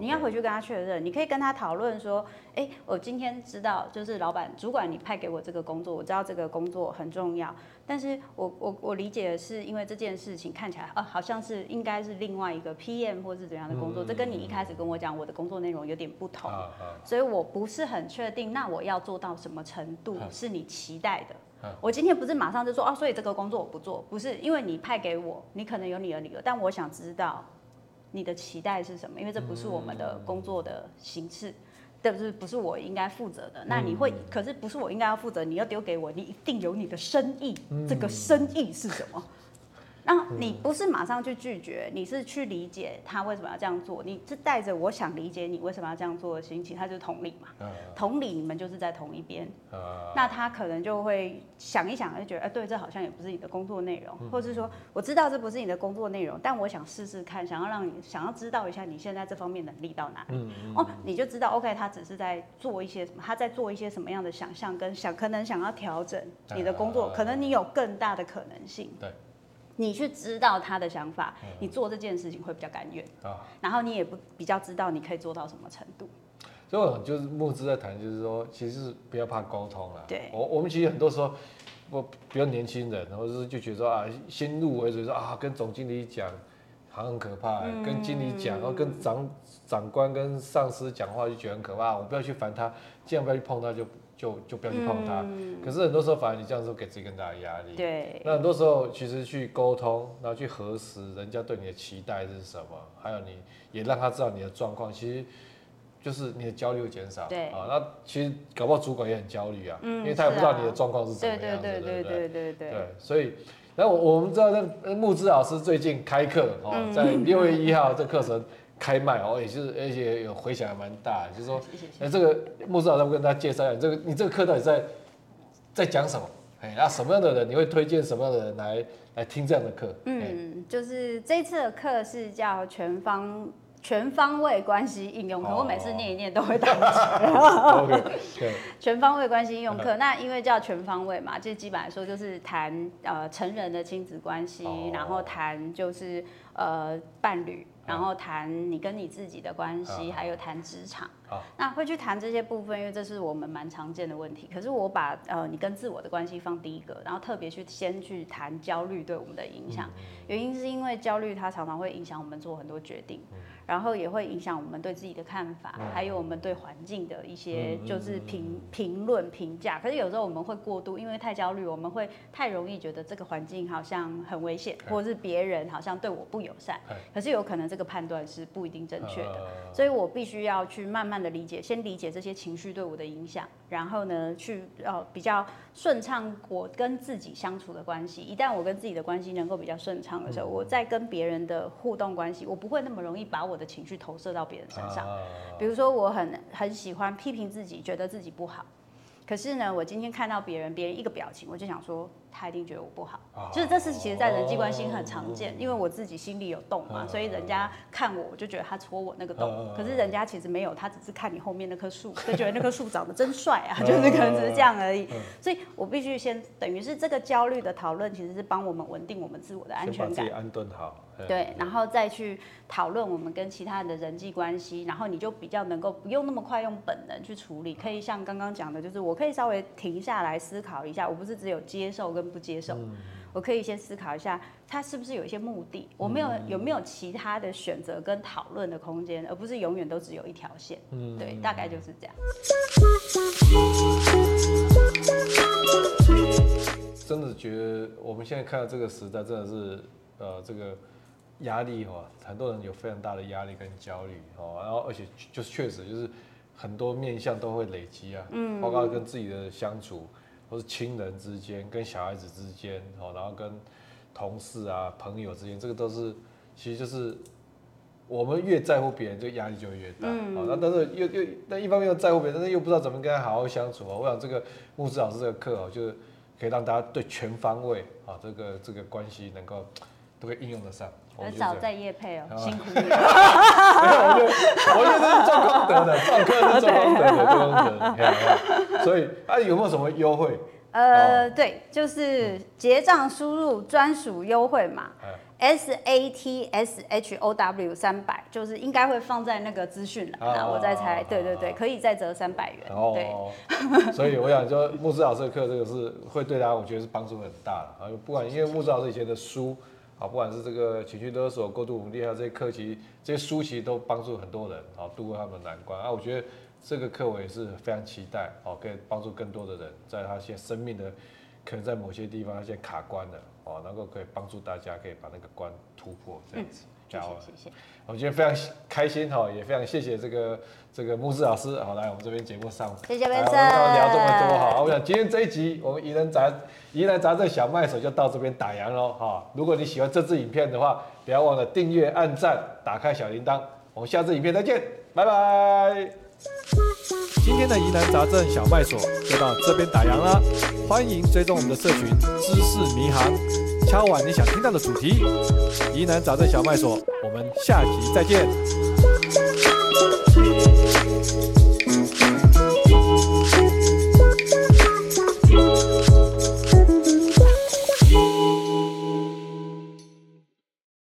你要回去跟他确认，你可以跟他讨论说，哎，我今天知道，就是老板、主管，你派给我这个工作，我知道这个工作很重要，但是我我我理解的是，因为这件事情看起来啊，好像是应该是另外一个 PM 或是怎样的工作，这跟你一开始跟我讲我的工作内容有点不同，所以我不是很确定，那我要做到什么程度是你期待的？我今天不是马上就说哦，所以这个工作我不做，不是因为你派给我，你可能有你的理由，但我想知道。你的期待是什么？因为这不是我们的工作的形式，对不是不是我应该负责的。那你会，可是不是我应该要负责，你要丢给我，你一定有你的生意。这个生意是什么？然后你不是马上去拒绝，你是去理解他为什么要这样做，你是带着我想理解你为什么要这样做的心情，他就是同理嘛。同理，你们就是在同一边。那他可能就会想一想，就觉得，哎，对，这好像也不是你的工作内容，或者是说，我知道这不是你的工作内容，但我想试试看，想要让你想要知道一下你现在这方面能力到哪里。哦，你就知道，OK，他只是在做一些什么，他在做一些什么样的想象跟想，可能想要调整你的工作，可能你有更大的可能性。对。你去知道他的想法，你做这件事情会比较甘愿啊。然后你也不比较知道你可以做到什么程度。所以我就是木之在谈，就是说，其实不要怕沟通了。对，我我们其实很多时候，我比较年轻人，或者是就觉得说啊，先入为主说啊，跟总经理讲，好像很可怕、欸，跟经理讲，然后跟长长官、跟上司讲话就觉得很可怕，我不要去烦他，尽量不要去碰他就，就就就不要去碰它。嗯、可是很多时候，反而你这样说给自己更大的压力。对。那很多时候，其实去沟通，然后去核实人家对你的期待是什么，还有你也让他知道你的状况，其实就是你的焦虑会减少。对。啊，那其实搞不好主管也很焦虑啊，嗯、因为他也不知道你的状况是怎么样的，对对对对对对对。对，所以。那我我们知道，那木之老师最近开课哦，在六月一号这课程开卖哦，也就是而且有回响还蛮大，就是说，哎，这个慕姿老师跟大家介绍一下，这个你这个课到底在在讲什么？哎，那什么样的人你会推荐什么样的人来来听这样的课？嗯，就是这次的课是叫全方。全方位关系应用课，哦、我每次念一念都会打结。全方位关系应用课，那因为叫全方位嘛，就基本来说就是谈呃成人的亲子关系，哦、然后谈就是呃伴侣。然后谈你跟你自己的关系，还有谈职场。那会去谈这些部分，因为这是我们蛮常见的问题。可是我把呃你跟自我的关系放第一个，然后特别去先去谈焦虑对我们的影响。原因是因为焦虑它常常会影响我们做很多决定，然后也会影响我们对自己的看法，还有我们对环境的一些就是评评论评价。可是有时候我们会过度，因为太焦虑，我们会太容易觉得这个环境好像很危险，或者是别人好像对我不友善。可是有可能。这个判断是不一定正确的，所以我必须要去慢慢的理解，先理解这些情绪对我的影响，然后呢，去呃比较顺畅我跟自己相处的关系。一旦我跟自己的关系能够比较顺畅的时候，我在跟别人的互动关系，我不会那么容易把我的情绪投射到别人身上。比如说，我很很喜欢批评自己，觉得自己不好，可是呢，我今天看到别人，别人一个表情，我就想说。他一定觉得我不好，就是这是其实，在人际关系很常见，因为我自己心里有洞嘛，所以人家看我，我就觉得他戳我那个洞。可是人家其实没有，他只是看你后面那棵树，就觉得那棵树长得真帅啊，就是可能只是这样而已。所以我必须先，等于是这个焦虑的讨论，其实是帮我们稳定我们自我的安全感，自己安顿好。对，然后再去讨论我们跟其他人的人际关系，然后你就比较能够不用那么快用本能去处理，可以像刚刚讲的，就是我可以稍微停下来思考一下，我不是只有接受跟不接受，我可以先思考一下，他是不是有一些目的？我没有有没有其他的选择跟讨论的空间，而不是永远都只有一条线。嗯，对，大概就是这样。真的觉得我们现在看到这个时代，真的是呃这个压力哈，很多人有非常大的压力跟焦虑哦，然后而且就是确实就是很多面向都会累积啊，嗯，包括跟自己的相处。都是亲人之间，跟小孩子之间，哦，然后跟同事啊、朋友之间，这个都是，其实就是我们越在乎别人，这个压力就会越大。嗯。那但是又又，但一方面又在乎别人，但是又不知道怎么跟他好好相处啊。我想这个牧师老师这个课哦，就是可以让大家对全方位啊，这个这个关系能够都可以应用得上。很少在夜配哦，辛苦你 了。我就我就是做功德的，上课是做功德的，做功德。所以啊，有没有什么优惠？呃，对，就是结账输入专属优惠码 S A T S H O W 三百，就是应该会放在那个资讯栏，那我再猜。对对对，可以再折三百元。哦，所以我想说，慕姿老师的课，这个是会对大家，我觉得是帮助很大的啊。不管因为慕姿老师以前的书。啊，不管是这个情绪勒索、过度努力，还有这些课，题这些书籍都帮助很多人，啊，度过他们的难关啊。我觉得这个课我也是非常期待，哦，可以帮助更多的人，在他现在生命的可能在某些地方他现在卡关了，哦，能够可以帮助大家可以把那个关突破，这样子。谢谢，谢谢。我今天非常开心哈，也非常谢谢这个这个木志老师，好来我们这边节目上，谢谢 Vincent，聊这么多哈。我想今天这一集我们疑难杂疑难杂症小卖所就到这边打烊喽哈。如果你喜欢这支影片的话，不要忘了订阅、按赞、打开小铃铛。我们下次影片再见，拜拜。今天的疑难杂症小卖所就到这边打烊了，欢迎追踪我们的社群知识迷航。敲碗，你想听到的主题，疑难杂症小卖所，我们下集再见。